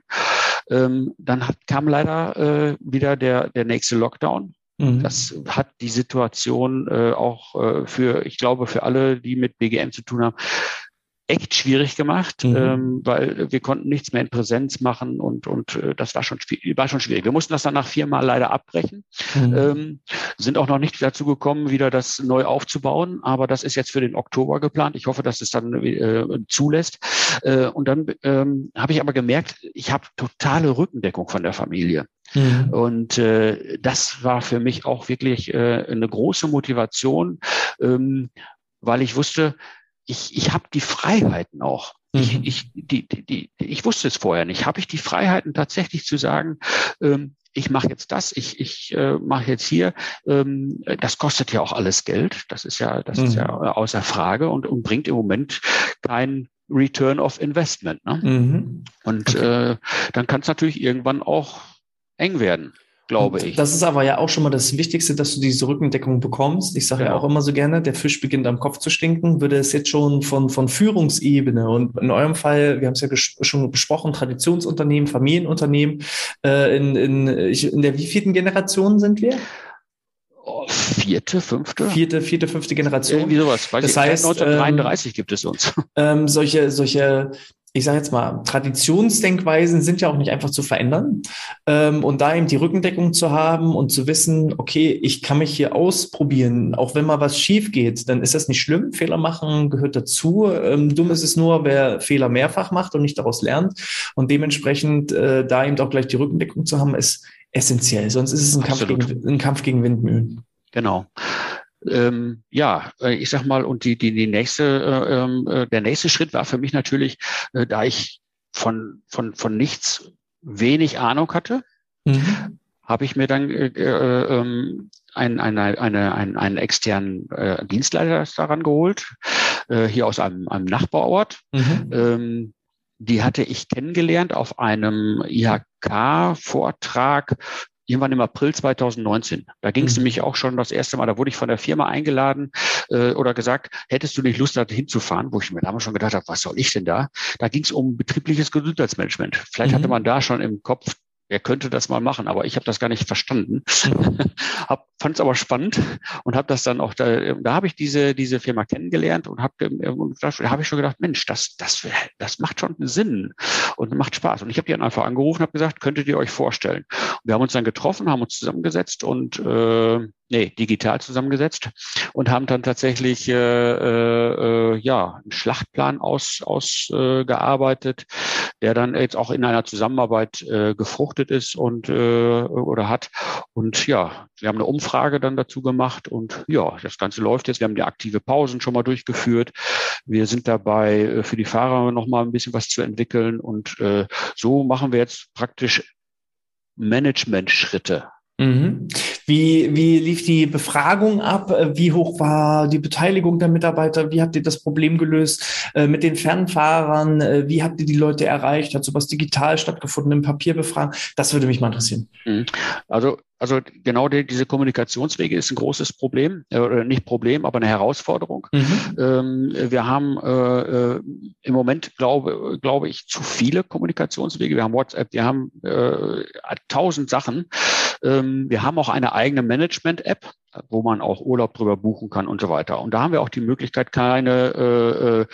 [SPEAKER 2] Ähm, dann hat, kam leider äh, wieder der, der nächste Lockdown. Mhm. Das hat die Situation äh, auch äh, für, ich glaube, für alle, die mit BGM zu tun haben, echt schwierig gemacht, mhm. ähm, weil wir konnten nichts mehr in Präsenz machen und, und äh, das war schon, war schon schwierig. Wir mussten das dann nach viermal leider abbrechen, mhm. ähm, sind auch noch nicht dazu gekommen, wieder das neu aufzubauen, aber das ist jetzt für den Oktober geplant. Ich hoffe, dass es dann äh, zulässt. Äh, und dann ähm, habe ich aber gemerkt, ich habe totale Rückendeckung von der Familie. Mhm. Und äh, das war für mich auch wirklich äh, eine große Motivation, ähm, weil ich wusste, ich, ich habe die Freiheiten auch. Mhm. Ich, ich, die, die, die, ich wusste es vorher nicht. Habe ich die Freiheiten tatsächlich zu sagen, ähm, ich mache jetzt das, ich, ich äh, mache jetzt hier, ähm, das kostet ja auch alles Geld. Das ist ja, das mhm. ist ja mhm. außer Frage und, und bringt im Moment kein Return of Investment. Ne? Mhm. Und okay. äh, dann kann es natürlich irgendwann auch eng werden glaube ich.
[SPEAKER 1] Das ist aber ja auch schon mal das Wichtigste, dass du diese Rückendeckung bekommst. Ich sage ja. ja auch immer so gerne, der Fisch beginnt am Kopf zu stinken. Würde es jetzt schon von, von Führungsebene und in eurem Fall, wir haben es ja schon besprochen, Traditionsunternehmen, Familienunternehmen, äh, in, in, in der wievielten Generation sind wir?
[SPEAKER 2] Oh, vierte, fünfte?
[SPEAKER 1] Vierte, vierte, fünfte Generation.
[SPEAKER 2] Irgendwie sowas. Weiß
[SPEAKER 1] das ich, heißt,
[SPEAKER 2] 1933 ähm, gibt es uns.
[SPEAKER 1] Ähm, solche, solche ich sage jetzt mal, Traditionsdenkweisen sind ja auch nicht einfach zu verändern. Ähm, und da eben die Rückendeckung zu haben und zu wissen, okay, ich kann mich hier ausprobieren, auch wenn mal was schief geht, dann ist das nicht schlimm. Fehler machen gehört dazu. Ähm, dumm ist es nur, wer Fehler mehrfach macht und nicht daraus lernt. Und dementsprechend äh, da eben auch gleich die Rückendeckung zu haben, ist essentiell. Sonst ist es ein, Kampf gegen, ein Kampf gegen Windmühlen.
[SPEAKER 2] Genau. Ähm, ja, äh, ich sag mal, und die, die, die nächste, äh, ähm, äh, der nächste Schritt war für mich natürlich, äh, da ich von, von, von nichts wenig Ahnung hatte, mhm. habe ich mir dann äh, äh, ähm, einen, eine, eine, einen, einen externen äh, Dienstleister daran geholt, äh, hier aus einem, einem Nachbarort. Mhm. Ähm, die hatte ich kennengelernt auf einem IHK-Vortrag irgendwann im April 2019. Da ging es mhm. nämlich auch schon das erste Mal, da wurde ich von der Firma eingeladen äh, oder gesagt, hättest du nicht Lust, da hinzufahren, wo ich mir damals schon gedacht habe, was soll ich denn da? Da ging es um betriebliches Gesundheitsmanagement. Vielleicht mhm. hatte man da schon im Kopf, er könnte das mal machen, aber ich habe das gar nicht verstanden. Mhm. [laughs] Fand es aber spannend und habe das dann auch da, da habe ich diese diese Firma kennengelernt und habe da habe ich schon gedacht, Mensch, das das das macht schon Sinn und macht Spaß. Und ich habe die dann einfach angerufen, habe gesagt, könntet ihr euch vorstellen? Und wir haben uns dann getroffen, haben uns zusammengesetzt und äh, nee, digital zusammengesetzt und haben dann tatsächlich äh, äh, ja einen Schlachtplan aus ausgearbeitet, äh, der dann jetzt auch in einer Zusammenarbeit äh, gefruchtet ist und äh, oder hat. Und ja, wir haben eine Umfrage dann dazu gemacht und ja, das Ganze läuft jetzt. Wir haben die aktive Pausen schon mal durchgeführt. Wir sind dabei, äh, für die Fahrer noch mal ein bisschen was zu entwickeln und äh, so machen wir jetzt praktisch Management-Schritte.
[SPEAKER 1] Mhm. Wie, wie lief die Befragung ab? Wie hoch war die Beteiligung der Mitarbeiter? Wie habt ihr das Problem gelöst äh, mit den Fernfahrern? Äh, wie habt ihr die Leute erreicht? Hat sowas digital stattgefunden im Papierbefragen? Das würde mich mal interessieren.
[SPEAKER 2] Mhm. Also also genau die, diese Kommunikationswege ist ein großes Problem, äh, oder nicht Problem, aber eine Herausforderung. Mhm. Ähm, wir haben äh, äh, im Moment, glaube, glaube ich, zu viele Kommunikationswege. Wir haben WhatsApp, wir haben äh, tausend Sachen. Ähm, wir haben auch eine eigene Management-App, wo man auch Urlaub drüber buchen kann und so weiter. Und da haben wir auch die Möglichkeit, keine äh, äh,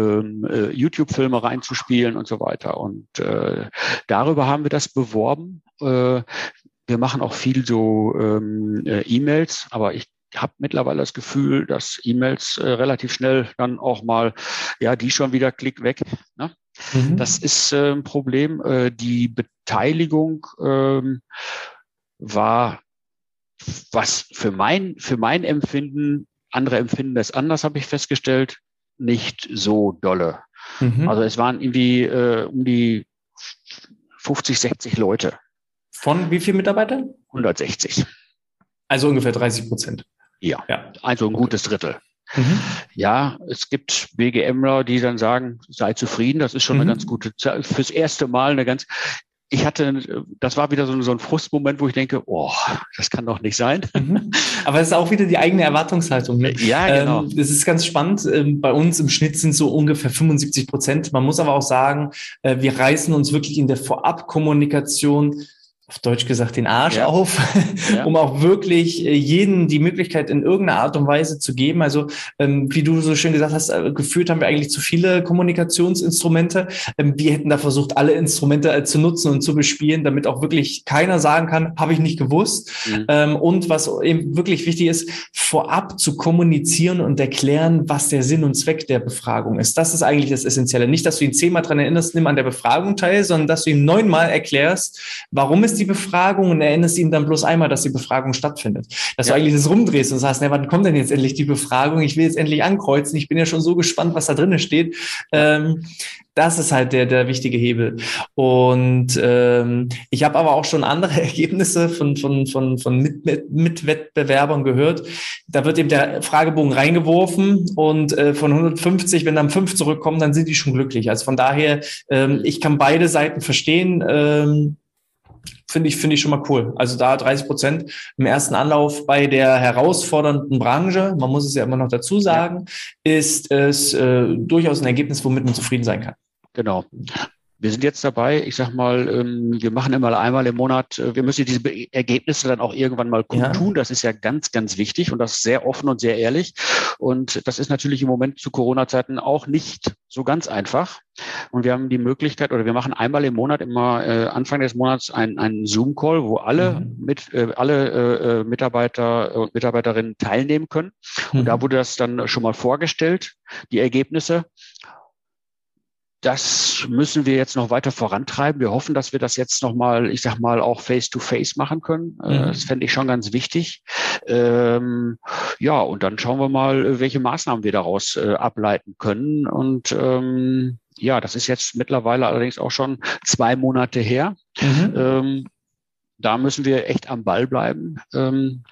[SPEAKER 2] ähm, äh, YouTube-Filme reinzuspielen und so weiter. Und äh, darüber haben wir das beworben. Äh, wir machen auch viel so ähm, äh, E-Mails, aber ich habe mittlerweile das Gefühl, dass E-Mails äh, relativ schnell dann auch mal, ja, die schon wieder Klick weg. Ne? Mhm. Das ist äh, ein Problem. Äh, die Beteiligung ähm, war, was für mein, für mein Empfinden, andere empfinden das anders, habe ich festgestellt, nicht so dolle. Mhm. Also es waren irgendwie äh, um die 50, 60 Leute.
[SPEAKER 1] Von wie viel Mitarbeitern?
[SPEAKER 2] 160.
[SPEAKER 1] Also ungefähr 30 Prozent.
[SPEAKER 2] Ja, ja, also ein gutes Drittel. Mhm. Ja, es gibt BGMler, die dann sagen, sei zufrieden, das ist schon mhm. eine ganz gute Zeit. Fürs erste Mal eine ganz, ich hatte, das war wieder so, so ein Frustmoment, wo ich denke, oh, das kann doch nicht sein.
[SPEAKER 1] Mhm. Aber es ist auch wieder die eigene Erwartungshaltung. Ne?
[SPEAKER 2] Ja, genau.
[SPEAKER 1] Ähm, das ist ganz spannend. Ähm, bei uns im Schnitt sind so ungefähr 75 Prozent. Man muss aber auch sagen, äh, wir reißen uns wirklich in der Vorabkommunikation auf Deutsch gesagt, den Arsch ja. auf, [laughs] ja. um auch wirklich äh, jeden die Möglichkeit in irgendeiner Art und Weise zu geben. Also, ähm, wie du so schön gesagt hast, äh, gefühlt haben wir eigentlich zu viele Kommunikationsinstrumente. Ähm, wir hätten da versucht, alle Instrumente äh, zu nutzen und zu bespielen, damit auch wirklich keiner sagen kann, habe ich nicht gewusst. Mhm. Ähm, und was eben wirklich wichtig ist, vorab zu kommunizieren und erklären, was der Sinn und Zweck der Befragung ist. Das ist eigentlich das Essentielle. Nicht, dass du ihn zehnmal dran erinnerst, nimm an der Befragung teil, sondern dass du ihm neunmal erklärst, warum ist die die Befragung und erinnerst ihn dann bloß einmal, dass die Befragung stattfindet. Dass ja. du eigentlich das rumdrehst und sagst, na, wann kommt denn jetzt endlich die Befragung? Ich will jetzt endlich ankreuzen. Ich bin ja schon so gespannt, was da drinnen steht. Ähm, das ist halt der, der wichtige Hebel. Und ähm, ich habe aber auch schon andere [laughs] Ergebnisse von, von, von, von Mit Mit Mitwettbewerbern gehört. Da wird eben der Fragebogen reingeworfen und äh, von 150, wenn dann fünf zurückkommen, dann sind die schon glücklich. Also von daher, ähm, ich kann beide Seiten verstehen. Ähm, finde ich, finde ich schon mal cool. Also da 30 Prozent im ersten Anlauf bei der herausfordernden Branche, man muss es ja immer noch dazu sagen, ja. ist es äh, durchaus ein Ergebnis, womit man zufrieden sein kann.
[SPEAKER 2] Genau. Wir sind jetzt dabei, ich sag mal, ähm, wir machen immer einmal im Monat, äh, wir müssen diese Ergebnisse dann auch irgendwann mal kundtun. Ja. Das ist ja ganz, ganz wichtig und das sehr offen und sehr ehrlich. Und das ist natürlich im Moment zu Corona-Zeiten auch nicht so ganz einfach. Und wir haben die Möglichkeit, oder wir machen einmal im Monat, immer äh, Anfang des Monats, einen, einen Zoom-Call, wo alle mhm. mit äh, alle äh, äh Mitarbeiter und Mitarbeiterinnen teilnehmen können. Mhm. Und da mhm. wurde das dann schon mal vorgestellt, die Ergebnisse. Das müssen wir jetzt noch weiter vorantreiben. Wir hoffen, dass wir das jetzt noch mal, ich sag mal, auch face-to-face -face machen können. Äh, mhm. Das fände ich schon ganz wichtig. Ähm, ja, und dann schauen wir mal, welche Maßnahmen wir daraus äh, ableiten können. Und ähm, ja, das ist jetzt mittlerweile allerdings auch schon zwei Monate her. Mhm. Ähm, da müssen wir echt am Ball bleiben. Ähm,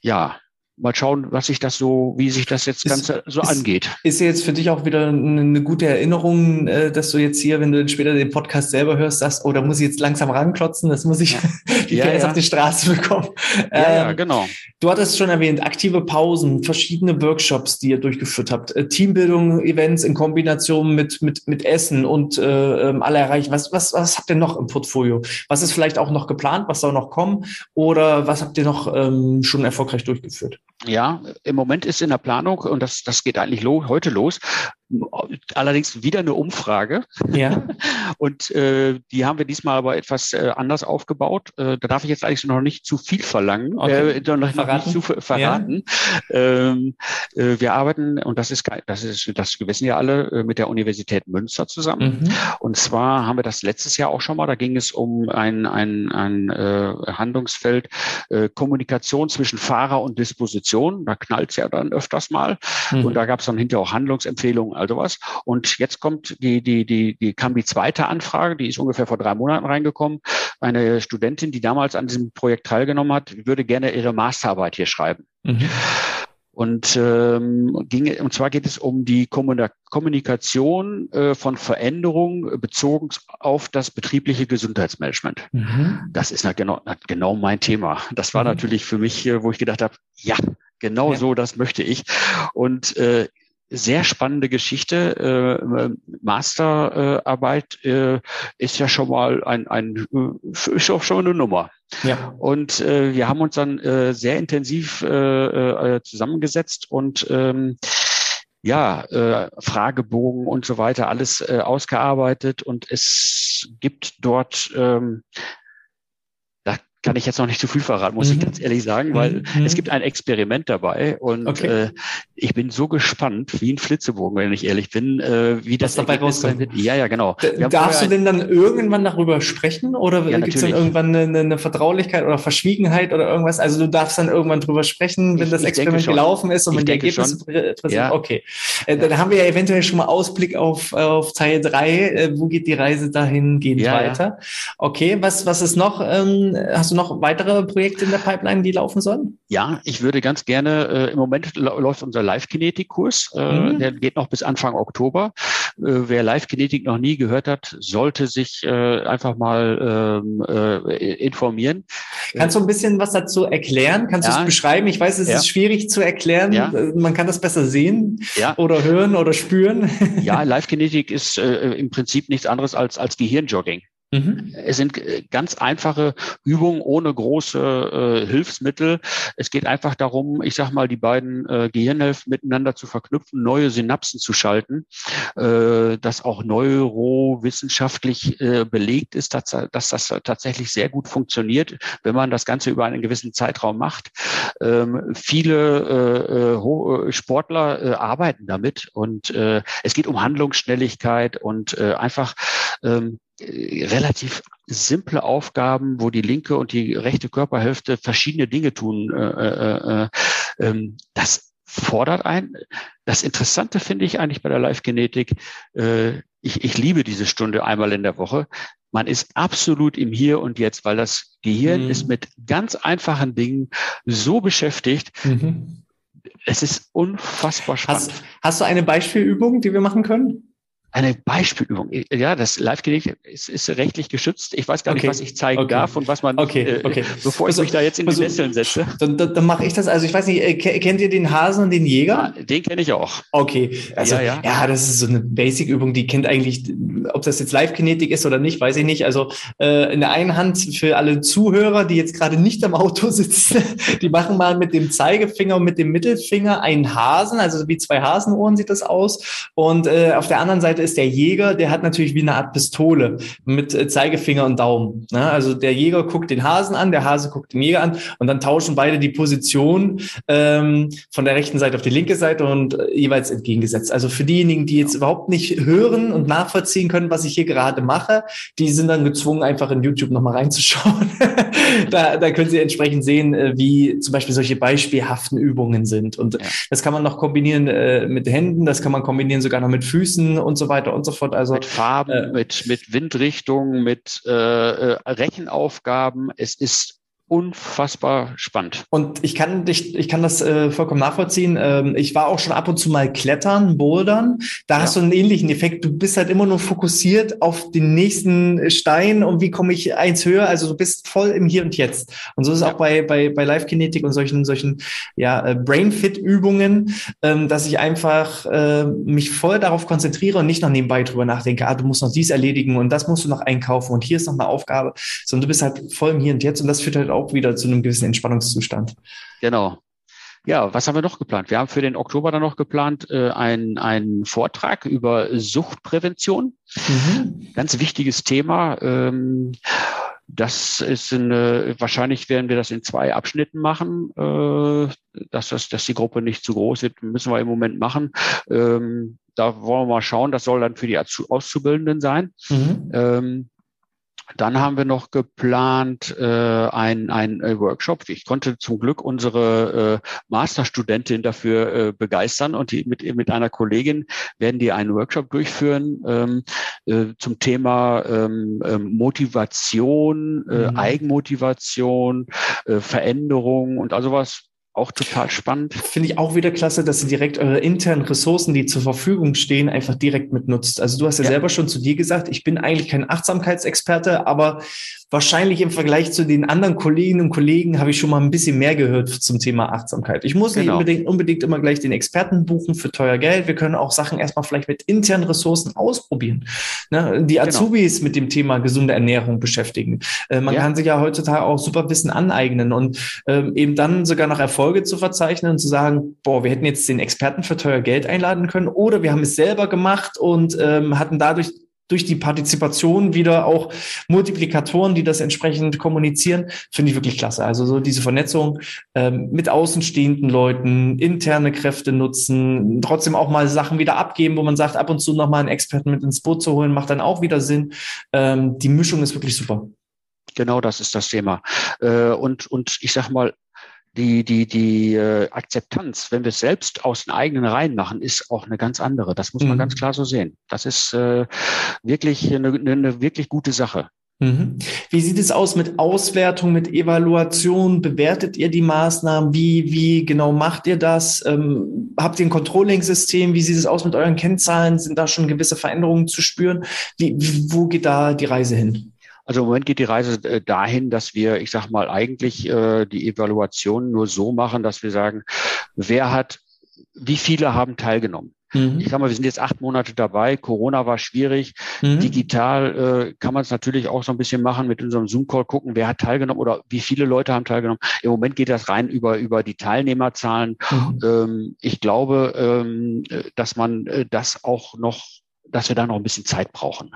[SPEAKER 2] ja, mal schauen, was sich das so, wie sich das jetzt ist, Ganze so ist, angeht.
[SPEAKER 1] Ist jetzt für dich auch wieder eine gute Erinnerung, äh, dass du jetzt hier, wenn du später den Podcast selber hörst, sagst, oh, da muss ich jetzt langsam ranklotzen, das muss ich ja. [laughs] die ja, ja. auf die Straße bekommen.
[SPEAKER 2] Ja, ja, ähm, genau.
[SPEAKER 1] Du hattest schon erwähnt, aktive Pausen, verschiedene Workshops, die ihr durchgeführt habt, äh, Teambildung, Events in Kombination mit, mit, mit Essen und äh, ähm, alle erreichen. Was, was, was habt ihr noch im Portfolio? Was ist vielleicht auch noch geplant? Was soll noch kommen? Oder was habt ihr noch ähm, schon erfolgreich durchgeführt?
[SPEAKER 2] Ja, im Moment ist in der Planung, und das, das geht eigentlich lo heute los, allerdings wieder eine Umfrage. Ja. [laughs] Und äh, die haben wir diesmal aber etwas äh, anders aufgebaut. Äh, da darf ich jetzt eigentlich noch nicht zu viel verlangen, okay. äh, noch, verraten. nicht zu verraten. Ja. Ähm, äh, wir arbeiten, und das ist, das ist, das wissen ja alle, äh, mit der Universität Münster zusammen. Mhm. Und zwar haben wir das letztes Jahr auch schon mal, da ging es um ein, ein, ein äh, Handlungsfeld äh, Kommunikation zwischen Fahrer und Disposition. Da knallt es ja dann öfters mal. Mhm. Und da gab es dann hinterher auch Handlungsempfehlungen also was. Und jetzt kommt die, die, die, die kam die zweite Anfrage, die ist ungefähr vor drei Monaten reingekommen. Eine Studentin, die damals an diesem Projekt teilgenommen hat, würde gerne ihre Masterarbeit hier schreiben. Mhm. Und, ähm, ging, und zwar geht es um die Kommunikation äh, von Veränderungen bezogen auf das betriebliche Gesundheitsmanagement. Mhm. Das ist genau, genau mein Thema. Das war mhm. natürlich für mich, wo ich gedacht habe, ja, genau ja. so, das möchte ich. Und äh, sehr spannende Geschichte. Äh, Masterarbeit äh, ist ja schon mal ein, ein ist auch schon eine Nummer. Ja. Und äh, wir haben uns dann äh, sehr intensiv äh, äh, zusammengesetzt und ähm, ja, äh, Fragebogen und so weiter, alles äh, ausgearbeitet und es gibt dort ähm, kann ich jetzt noch nicht zu viel verraten, muss mhm. ich ganz ehrlich sagen, weil mhm. es gibt ein Experiment dabei und okay. äh, ich bin so gespannt, wie ein Flitzebogen, wenn ich ehrlich bin, äh, wie das
[SPEAKER 1] dabei rauskommt.
[SPEAKER 2] Ja, ja, genau.
[SPEAKER 1] Darfst du denn dann irgendwann darüber sprechen oder ja, gibt es dann irgendwann eine, eine, Vertraulichkeit oder Verschwiegenheit oder irgendwas? Also du darfst dann irgendwann drüber sprechen, wenn ich, das Experiment gelaufen ist und wenn die Ergebnisse präsentiert. Ja. Okay, äh, dann haben wir ja eventuell schon mal Ausblick auf, auf Teil drei. Äh, wo geht die Reise dahingehend ja, weiter? Okay, was, was ist noch? Ähm, hast du du noch weitere Projekte in der Pipeline, die laufen sollen?
[SPEAKER 2] Ja, ich würde ganz gerne, äh, im Moment läuft unser Live-Kinetik-Kurs, äh, mhm. der geht noch bis Anfang Oktober. Äh, wer Live-Kinetik noch nie gehört hat, sollte sich äh, einfach mal ähm, äh, informieren.
[SPEAKER 1] Kannst du ein bisschen was dazu erklären? Kannst ja. du es beschreiben? Ich weiß, es ja. ist schwierig zu erklären. Ja. Äh, man kann das besser sehen oder hören oder spüren.
[SPEAKER 2] Ja, Live-Kinetik ist im Prinzip nichts anderes als, als Gehirnjogging. Mhm. Es sind äh, ganz einfache Übungen ohne große äh, Hilfsmittel. Es geht einfach darum, ich sag mal, die beiden äh, Gehirnhälften miteinander zu verknüpfen, neue Synapsen zu schalten, äh, das auch neurowissenschaftlich äh, belegt ist, dass, dass das tatsächlich sehr gut funktioniert, wenn man das Ganze über einen gewissen Zeitraum macht. Ähm, viele äh, äh Sportler äh, arbeiten damit und äh, es geht um Handlungsschnelligkeit und äh, einfach ähm, äh, relativ simple Aufgaben, wo die linke und die rechte Körperhälfte verschiedene Dinge tun. Äh, äh, äh, ähm, das fordert ein. Das Interessante finde ich eigentlich bei der Live-Genetik, äh, ich, ich liebe diese Stunde einmal in der Woche. Man ist absolut im Hier und Jetzt, weil das Gehirn mhm. ist mit ganz einfachen Dingen so beschäftigt. Mhm. Es ist unfassbar spannend.
[SPEAKER 1] Hast, hast du eine Beispielübung, die wir machen können?
[SPEAKER 2] Eine Beispielübung. Ja, das Live-Kinetik ist, ist, rechtlich geschützt. Ich weiß gar okay. nicht, was ich zeigen okay. darf und was man,
[SPEAKER 1] okay. Äh, okay.
[SPEAKER 2] bevor ich also, mich da jetzt in die also, Nesseln setze.
[SPEAKER 1] Dann, dann, dann mache ich das. Also ich weiß nicht, äh, kennt ihr den Hasen und den Jäger?
[SPEAKER 2] Ja, den kenne ich auch.
[SPEAKER 1] Okay, also ja, ja. ja, das ist so eine Basic-Übung, die kennt eigentlich, ob das jetzt Live-Kinetik ist oder nicht, weiß ich nicht. Also äh, in der einen Hand für alle Zuhörer, die jetzt gerade nicht am Auto sitzen, [laughs] die machen mal mit dem Zeigefinger und mit dem Mittelfinger einen Hasen, also wie zwei Hasenohren sieht das aus. Und äh, auf der anderen Seite ist der Jäger, der hat natürlich wie eine Art Pistole mit äh, Zeigefinger und Daumen. Ne? Also der Jäger guckt den Hasen an, der Hase guckt den Jäger an und dann tauschen beide die Position ähm, von der rechten Seite auf die linke Seite und äh, jeweils entgegengesetzt. Also für diejenigen, die jetzt überhaupt nicht hören und nachvollziehen können, was ich hier gerade mache, die sind dann gezwungen, einfach in YouTube nochmal reinzuschauen. [laughs] da, da können Sie entsprechend sehen, äh, wie zum Beispiel solche beispielhaften Übungen sind. Und ja. das kann man noch kombinieren äh, mit Händen, das kann man kombinieren sogar noch mit Füßen und so weiter und so fort.
[SPEAKER 2] Also mit Farben, äh, mit, mit Windrichtung, mit äh, äh, Rechenaufgaben. Es ist unfassbar spannend.
[SPEAKER 1] Und ich kann dich, ich kann das äh, vollkommen nachvollziehen. Ähm, ich war auch schon ab und zu mal klettern, bouldern. Da ja. hast du einen ähnlichen Effekt. Du bist halt immer nur fokussiert auf den nächsten Stein und wie komme ich eins höher. Also du bist voll im Hier und Jetzt. Und so ist es ja. auch bei, bei, bei Live-Kinetik und solchen, solchen, ja, äh, Brain-Fit-Übungen, ähm, dass ich einfach äh, mich voll darauf konzentriere und nicht noch nebenbei drüber nachdenke, ah, du musst noch dies erledigen und das musst du noch einkaufen und hier ist noch eine Aufgabe, sondern du bist halt voll im Hier und Jetzt und das führt halt auch wieder zu einem gewissen Entspannungszustand.
[SPEAKER 2] Genau. Ja, was haben wir noch geplant? Wir haben für den Oktober dann noch geplant äh, einen, einen Vortrag über Suchtprävention. Mhm. Ganz wichtiges Thema. Ähm, das ist eine, wahrscheinlich werden wir das in zwei Abschnitten machen. Äh, dass, das, dass die Gruppe nicht zu groß wird, müssen wir im Moment machen. Ähm, da wollen wir mal schauen. Das soll dann für die Auszubildenden sein. Mhm. Ähm, dann haben wir noch geplant äh, ein, ein äh, Workshop. Ich konnte zum Glück unsere äh, Masterstudentin dafür äh, begeistern und die, mit, mit einer Kollegin werden die einen Workshop durchführen ähm, äh, zum Thema ähm, ähm Motivation, äh, mhm. Eigenmotivation, äh, Veränderung und also was auch total spannend.
[SPEAKER 1] Finde ich auch wieder klasse, dass ihr direkt eure internen Ressourcen, die zur Verfügung stehen, einfach direkt mitnutzt. Also du hast ja, ja. selber schon zu dir gesagt, ich bin eigentlich kein Achtsamkeitsexperte, aber wahrscheinlich im Vergleich zu den anderen Kolleginnen und Kollegen habe ich schon mal ein bisschen mehr gehört zum Thema Achtsamkeit. Ich muss genau. nicht unbedingt, unbedingt immer gleich den Experten buchen für teuer Geld. Wir können auch Sachen erstmal vielleicht mit internen Ressourcen ausprobieren. Ne? Die genau. Azubis genau. mit dem Thema gesunde Ernährung beschäftigen. Äh, man ja. kann sich ja heutzutage auch super Wissen aneignen und ähm, eben dann sogar noch Erfolge zu verzeichnen und zu sagen, boah, wir hätten jetzt den Experten für teuer Geld einladen können oder wir haben es selber gemacht und ähm, hatten dadurch durch die Partizipation wieder auch Multiplikatoren, die das entsprechend kommunizieren, finde ich wirklich klasse. Also so diese Vernetzung ähm, mit außenstehenden Leuten, interne Kräfte nutzen, trotzdem auch mal Sachen wieder abgeben, wo man sagt, ab und zu nochmal einen Experten mit ins Boot zu holen, macht dann auch wieder Sinn. Ähm, die Mischung ist wirklich super.
[SPEAKER 2] Genau, das ist das Thema. Äh, und, und ich sag mal, die, die, die äh, Akzeptanz, wenn wir es selbst aus den eigenen Reihen machen, ist auch eine ganz andere. Das muss man mhm. ganz klar so sehen. Das ist äh, wirklich eine, eine wirklich gute Sache.
[SPEAKER 1] Mhm. Wie sieht es aus mit Auswertung, mit Evaluation? Bewertet ihr die Maßnahmen? Wie, wie genau macht ihr das? Ähm, habt ihr ein Controlling-System? Wie sieht es aus mit euren Kennzahlen? Sind da schon gewisse Veränderungen zu spüren? Wie, wo geht da die Reise hin?
[SPEAKER 2] Also im Moment geht die Reise äh, dahin, dass wir, ich sage mal, eigentlich äh, die Evaluation nur so machen, dass wir sagen, wer hat, wie viele haben teilgenommen. Mhm. Ich sag mal, wir sind jetzt acht Monate dabei. Corona war schwierig. Mhm. Digital äh, kann man es natürlich auch so ein bisschen machen mit unserem Zoom-Call gucken, wer hat teilgenommen oder wie viele Leute haben teilgenommen. Im Moment geht das rein über, über die Teilnehmerzahlen. Mhm. Ähm, ich glaube, ähm, dass man äh, das auch noch, dass wir da noch ein bisschen Zeit brauchen.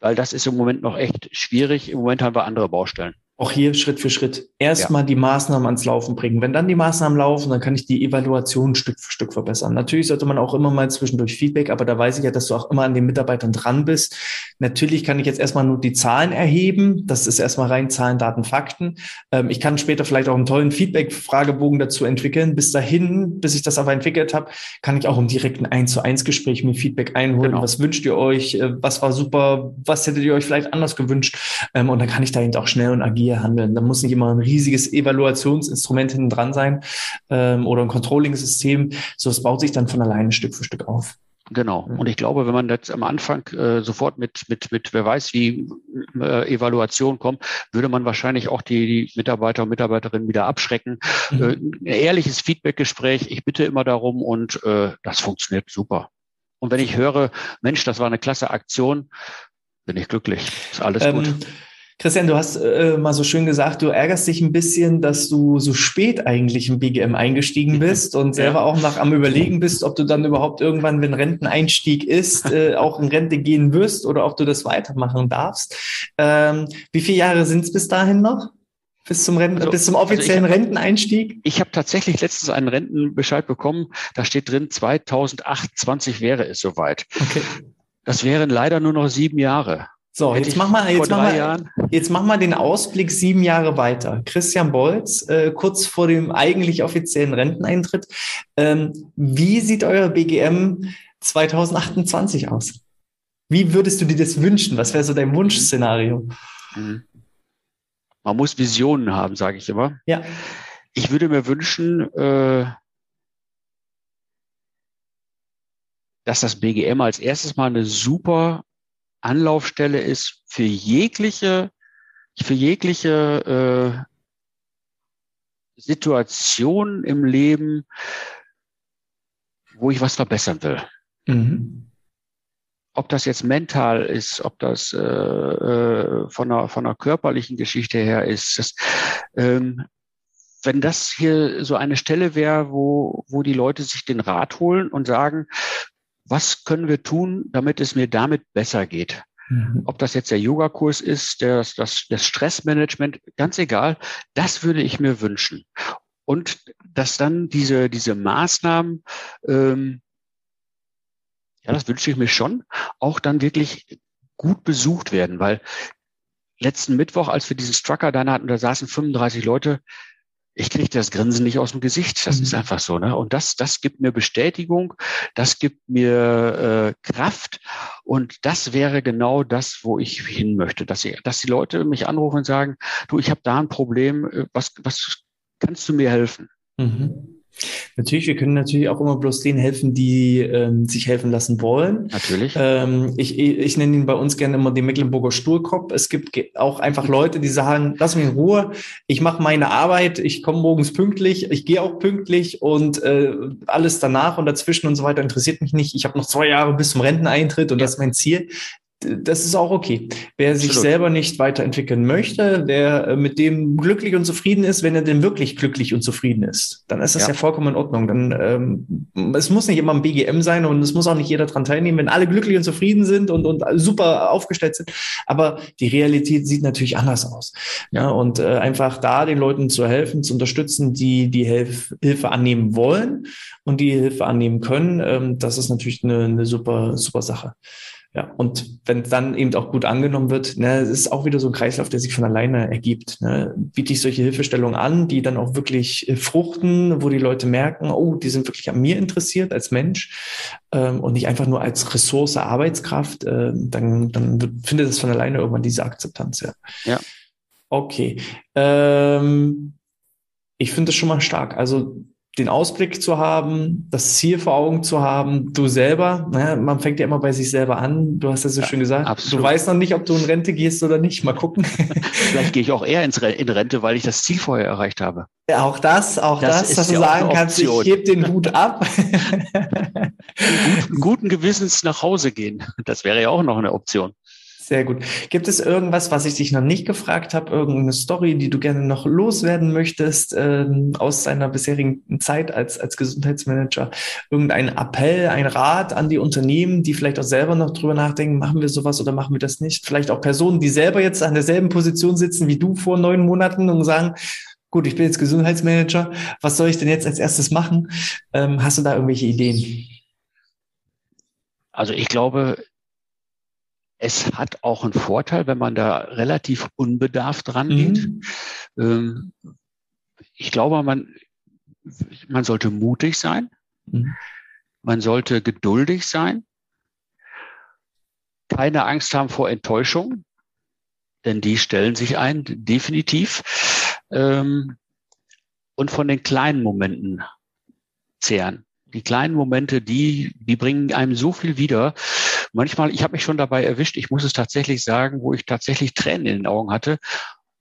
[SPEAKER 2] Weil das ist im Moment noch echt schwierig. Im Moment haben wir andere Baustellen.
[SPEAKER 1] Auch hier Schritt für Schritt. Erstmal ja. die Maßnahmen ans Laufen bringen. Wenn dann die Maßnahmen laufen, dann kann ich die Evaluation Stück für Stück verbessern. Natürlich sollte man auch immer mal zwischendurch Feedback, aber da weiß ich ja, dass du auch immer an den Mitarbeitern dran bist. Natürlich kann ich jetzt erstmal nur die Zahlen erheben. Das ist erstmal rein Zahlen, Daten, Fakten. Ähm, ich kann später vielleicht auch einen tollen Feedback-Fragebogen dazu entwickeln. Bis dahin, bis ich das aber entwickelt habe, kann ich auch im direkten 1 zu 1 Gespräch mir Feedback einholen. Genau. Was wünscht ihr euch? Äh, was war super? Was hättet ihr euch vielleicht anders gewünscht? Ähm, und dann kann ich da eben auch schnell und agil handeln. Da muss nicht immer ein riesiges Evaluationsinstrument hinten dran sein ähm, oder ein Controlling-System. So, es baut sich dann von alleine Stück für Stück auf.
[SPEAKER 2] Genau. Und ich glaube, wenn man jetzt am Anfang äh, sofort mit, mit, mit, wer weiß, wie äh, Evaluation kommt, würde man wahrscheinlich auch die, die Mitarbeiter und Mitarbeiterinnen wieder abschrecken. Mhm. Äh, ein ehrliches Feedbackgespräch, ich bitte immer darum und äh, das funktioniert super. Und wenn ich höre, Mensch, das war eine klasse Aktion, bin ich glücklich. Ist alles ähm, gut.
[SPEAKER 1] Christian, du hast äh, mal so schön gesagt, du ärgerst dich ein bisschen, dass du so spät eigentlich im BGM eingestiegen bist und selber ja. auch nach am Überlegen bist, ob du dann überhaupt irgendwann, wenn Renteneinstieg ist, [laughs] äh, auch in Rente gehen wirst oder ob du das weitermachen darfst. Ähm, wie viele Jahre sind es bis dahin noch? Bis zum, Renten, also, bis zum offiziellen also hab, Renteneinstieg?
[SPEAKER 2] Ich habe tatsächlich letztens einen Rentenbescheid bekommen. Da steht drin, 2028 wäre es soweit. Okay. Das wären leider nur noch sieben Jahre.
[SPEAKER 1] So, jetzt mach mal, jetzt mach mal, jetzt mach mal den Ausblick sieben Jahre weiter. Christian Bolz, äh, kurz vor dem eigentlich offiziellen Renteneintritt. Ähm, wie sieht euer BGM 2028 aus? Wie würdest du dir das wünschen? Was wäre so dein Wunschszenario? Mhm.
[SPEAKER 2] Man muss Visionen haben, sage ich immer.
[SPEAKER 1] Ja.
[SPEAKER 2] Ich würde mir wünschen, äh, dass das BGM als erstes mal eine super Anlaufstelle ist für jegliche, für jegliche äh, Situation im Leben, wo ich was verbessern will. Mhm. Ob das jetzt mental ist, ob das äh, äh, von, einer, von einer körperlichen Geschichte her ist. Das, ähm, wenn das hier so eine Stelle wäre, wo, wo die Leute sich den Rat holen und sagen, was können wir tun, damit es mir damit besser geht? Mhm. Ob das jetzt der Yoga-Kurs ist, das, das, das Stressmanagement, ganz egal, das würde ich mir wünschen. Und dass dann diese, diese Maßnahmen, ähm, ja, das wünsche ich mir schon, auch dann wirklich gut besucht werden, weil letzten Mittwoch, als wir diesen Strucker dann hatten, da saßen 35 Leute, ich kriege das Grinsen nicht aus dem Gesicht. Das mhm. ist einfach so. Ne? Und das, das gibt mir Bestätigung, das gibt mir äh, Kraft. Und das wäre genau das, wo ich hin möchte. Dass, ich, dass die Leute mich anrufen und sagen, du, ich habe da ein Problem, äh, was, was kannst du mir helfen?
[SPEAKER 1] Mhm. Natürlich, wir können natürlich auch immer bloß denen helfen, die ähm, sich helfen lassen wollen.
[SPEAKER 2] Natürlich.
[SPEAKER 1] Ähm, ich, ich nenne ihn bei uns gerne immer den Mecklenburger Sturkopf. Es gibt auch einfach Leute, die sagen, lass mich in Ruhe, ich mache meine Arbeit, ich komme morgens pünktlich, ich gehe auch pünktlich und äh, alles danach und dazwischen und so weiter interessiert mich nicht. Ich habe noch zwei Jahre bis zum Renteneintritt und ja. das ist mein Ziel das ist auch okay. Wer sich Absolut. selber nicht weiterentwickeln möchte, der äh, mit dem glücklich und zufrieden ist, wenn er denn wirklich glücklich und zufrieden ist, dann ist das ja, ja vollkommen in Ordnung. Dann ähm, es muss nicht immer ein BGM sein und es muss auch nicht jeder dran teilnehmen, wenn alle glücklich und zufrieden sind und, und super aufgestellt sind. Aber die Realität sieht natürlich anders aus. Ja, und äh, einfach da den Leuten zu helfen, zu unterstützen, die die Hilf Hilfe annehmen wollen und die Hilfe annehmen können, ähm, das ist natürlich eine, eine super super Sache. Ja, und wenn es dann eben auch gut angenommen wird, ne, es ist auch wieder so ein Kreislauf, der sich von alleine ergibt. Ne. Biete ich solche Hilfestellungen an, die dann auch wirklich äh, fruchten, wo die Leute merken, oh, die sind wirklich an mir interessiert als Mensch ähm, und nicht einfach nur als Ressource, Arbeitskraft, äh, dann, dann wird, findet es von alleine irgendwann diese Akzeptanz. Ja.
[SPEAKER 2] ja.
[SPEAKER 1] Okay. Ähm, ich finde das schon mal stark. Also den Ausblick zu haben, das Ziel vor Augen zu haben, du selber, ne, man fängt ja immer bei sich selber an, du hast ja so ja, schön gesagt, absolut. du weißt noch nicht, ob du in Rente gehst oder nicht, mal gucken. [laughs]
[SPEAKER 2] Vielleicht gehe ich auch eher ins in Rente, weil ich das Ziel vorher erreicht habe.
[SPEAKER 1] Ja, auch das, auch das, das dass du sagen kannst, ich gebe den Hut ab. [laughs] [laughs]
[SPEAKER 2] guten, guten Gewissens nach Hause gehen, das wäre ja auch noch eine Option.
[SPEAKER 1] Sehr gut. Gibt es irgendwas, was ich dich noch nicht gefragt habe, irgendeine Story, die du gerne noch loswerden möchtest ähm, aus deiner bisherigen Zeit als, als Gesundheitsmanager? Irgendein Appell, ein Rat an die Unternehmen, die vielleicht auch selber noch drüber nachdenken, machen wir sowas oder machen wir das nicht? Vielleicht auch Personen, die selber jetzt an derselben Position sitzen wie du vor neun Monaten und sagen, gut, ich bin jetzt Gesundheitsmanager, was soll ich denn jetzt als erstes machen? Ähm, hast du da irgendwelche Ideen?
[SPEAKER 2] Also ich glaube, es hat auch einen Vorteil, wenn man da relativ unbedarft rangeht. Mhm. Ähm, ich glaube, man, man sollte mutig sein. Mhm. Man sollte geduldig sein. Keine Angst haben vor Enttäuschung, denn die stellen sich ein, definitiv. Ähm, und von den kleinen Momenten zehren. die kleinen Momente, die, die bringen einem so viel wieder. Manchmal, ich habe mich schon dabei erwischt, ich muss es tatsächlich sagen, wo ich tatsächlich Tränen in den Augen hatte,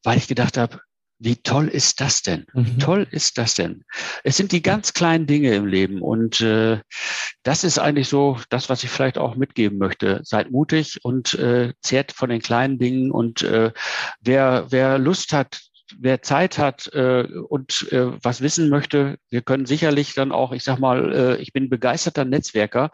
[SPEAKER 2] weil ich gedacht habe, wie toll ist das denn? Wie mhm. toll ist das denn? Es sind die ganz kleinen Dinge im Leben und äh, das ist eigentlich so das, was ich vielleicht auch mitgeben möchte. Seid mutig und äh, zehrt von den kleinen Dingen und äh, wer, wer Lust hat, wer Zeit hat äh, und äh, was wissen möchte, wir können sicherlich dann auch, ich sag mal, äh, ich bin begeisterter Netzwerker.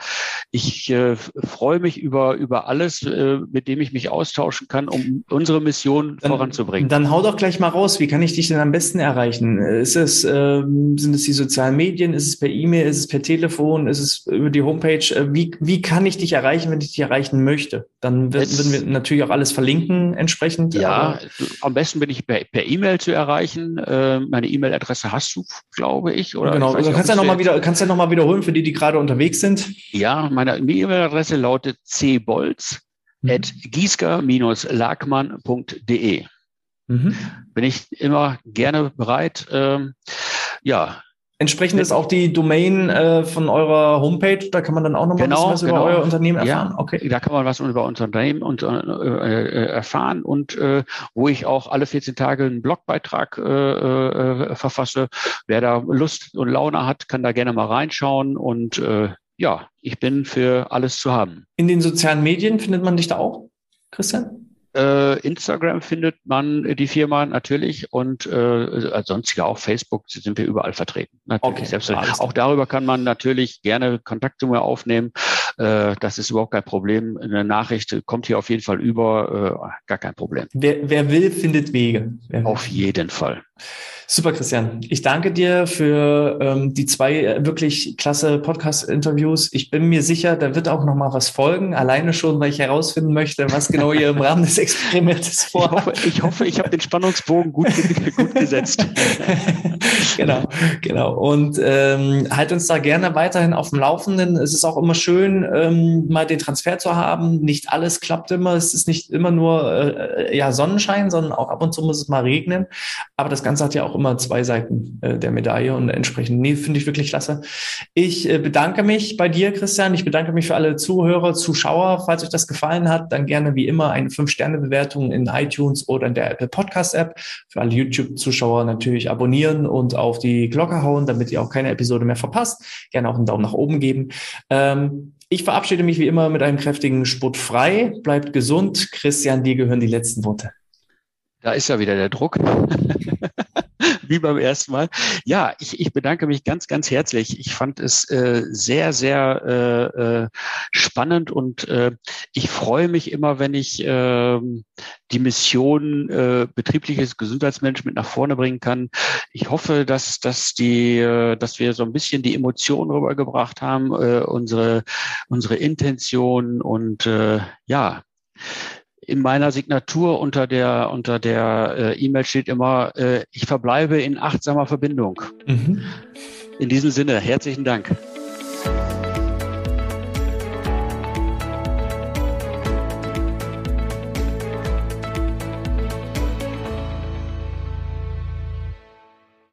[SPEAKER 2] Ich äh, freue mich über, über alles, äh, mit dem ich mich austauschen kann, um unsere Mission
[SPEAKER 1] dann,
[SPEAKER 2] voranzubringen.
[SPEAKER 1] Dann hau doch gleich mal raus. Wie kann ich dich denn am besten erreichen? Ist es, äh, sind es die sozialen Medien? Ist es per E-Mail? Ist es per Telefon? Ist es über die Homepage? Äh, wie, wie kann ich dich erreichen, wenn ich dich erreichen möchte? Dann würden wir natürlich auch alles verlinken entsprechend.
[SPEAKER 2] Ja, am besten bin ich per E-Mail E-Mail zu erreichen. Äh, meine E-Mail-Adresse hast du, glaube ich.
[SPEAKER 1] Oder genau, ich also kannst, ja noch mal wieder, kannst ja nochmal wiederholen für die, die gerade unterwegs sind.
[SPEAKER 2] Ja, meine E-Mail-Adresse lautet cbolz mhm. at giesker-lagmann.de. Mhm. Bin ich immer gerne bereit, ähm, ja,
[SPEAKER 1] Entsprechend ist auch die Domain äh, von eurer Homepage, da kann man dann auch noch mal
[SPEAKER 2] genau,
[SPEAKER 1] was
[SPEAKER 2] genau.
[SPEAKER 1] über euer Unternehmen erfahren.
[SPEAKER 2] Ja, okay. Da kann man was über unser Unternehmen und, äh, äh, erfahren und äh, wo ich auch alle 14 Tage einen Blogbeitrag äh, äh, verfasse. Wer da Lust und Laune hat, kann da gerne mal reinschauen und äh, ja, ich bin für alles zu haben.
[SPEAKER 1] In den sozialen Medien findet man dich da auch, Christian?
[SPEAKER 2] Äh, Instagram findet man die Firma natürlich und äh, sonst ja auch Facebook sind wir überall vertreten. Natürlich okay, selbstverständlich. Auch darüber kann man natürlich gerne Kontakt zu mir aufnehmen. Äh, das ist überhaupt kein Problem. Eine Nachricht kommt hier auf jeden Fall über, äh, gar kein Problem.
[SPEAKER 1] Wer, wer will, findet Wege.
[SPEAKER 2] Wer auf jeden Fall.
[SPEAKER 1] Super, Christian. Ich danke dir für ähm, die zwei äh, wirklich klasse Podcast-Interviews. Ich bin mir sicher, da wird auch noch mal was folgen. Alleine schon, weil ich herausfinden möchte, was genau ihr im Rahmen des [laughs] Experiments
[SPEAKER 2] vorhabt. Ich hoffe, ich, habe den Spannungsbogen gut, gut gesetzt. [laughs]
[SPEAKER 1] genau, genau. Und ähm, halt uns da gerne weiterhin auf dem Laufenden. Es ist auch immer schön, ähm, mal den Transfer zu haben. Nicht alles klappt immer. Es ist nicht immer nur äh, ja Sonnenschein, sondern auch ab und zu muss es mal regnen. Aber das Ganze hat ja auch immer zwei Seiten äh, der Medaille und entsprechend, nee, finde ich wirklich klasse. Ich äh, bedanke mich bei dir, Christian. Ich bedanke mich für alle Zuhörer, Zuschauer. Falls euch das gefallen hat, dann gerne wie immer eine 5-Sterne-Bewertung in iTunes oder in der Apple Podcast-App. Für alle YouTube-Zuschauer natürlich abonnieren und auf die Glocke hauen, damit ihr auch keine Episode mehr verpasst. Gerne auch einen Daumen nach oben geben. Ähm, ich verabschiede mich wie immer mit einem kräftigen Spurt frei. Bleibt gesund. Christian, dir gehören die letzten Worte.
[SPEAKER 2] Da ist ja wieder der Druck. [laughs] [laughs] Wie beim ersten Mal. Ja, ich, ich bedanke mich ganz, ganz herzlich. Ich fand es äh, sehr, sehr äh, äh, spannend und äh, ich freue mich immer, wenn ich äh, die Mission äh, betriebliches Gesundheitsmanagement nach vorne bringen kann. Ich hoffe, dass, dass, die, äh, dass wir so ein bisschen die Emotionen rübergebracht haben, äh, unsere, unsere Intention und äh, ja, in meiner Signatur unter der unter der äh, E-Mail steht immer, äh, ich verbleibe in achtsamer Verbindung. Mhm. In diesem Sinne, herzlichen Dank.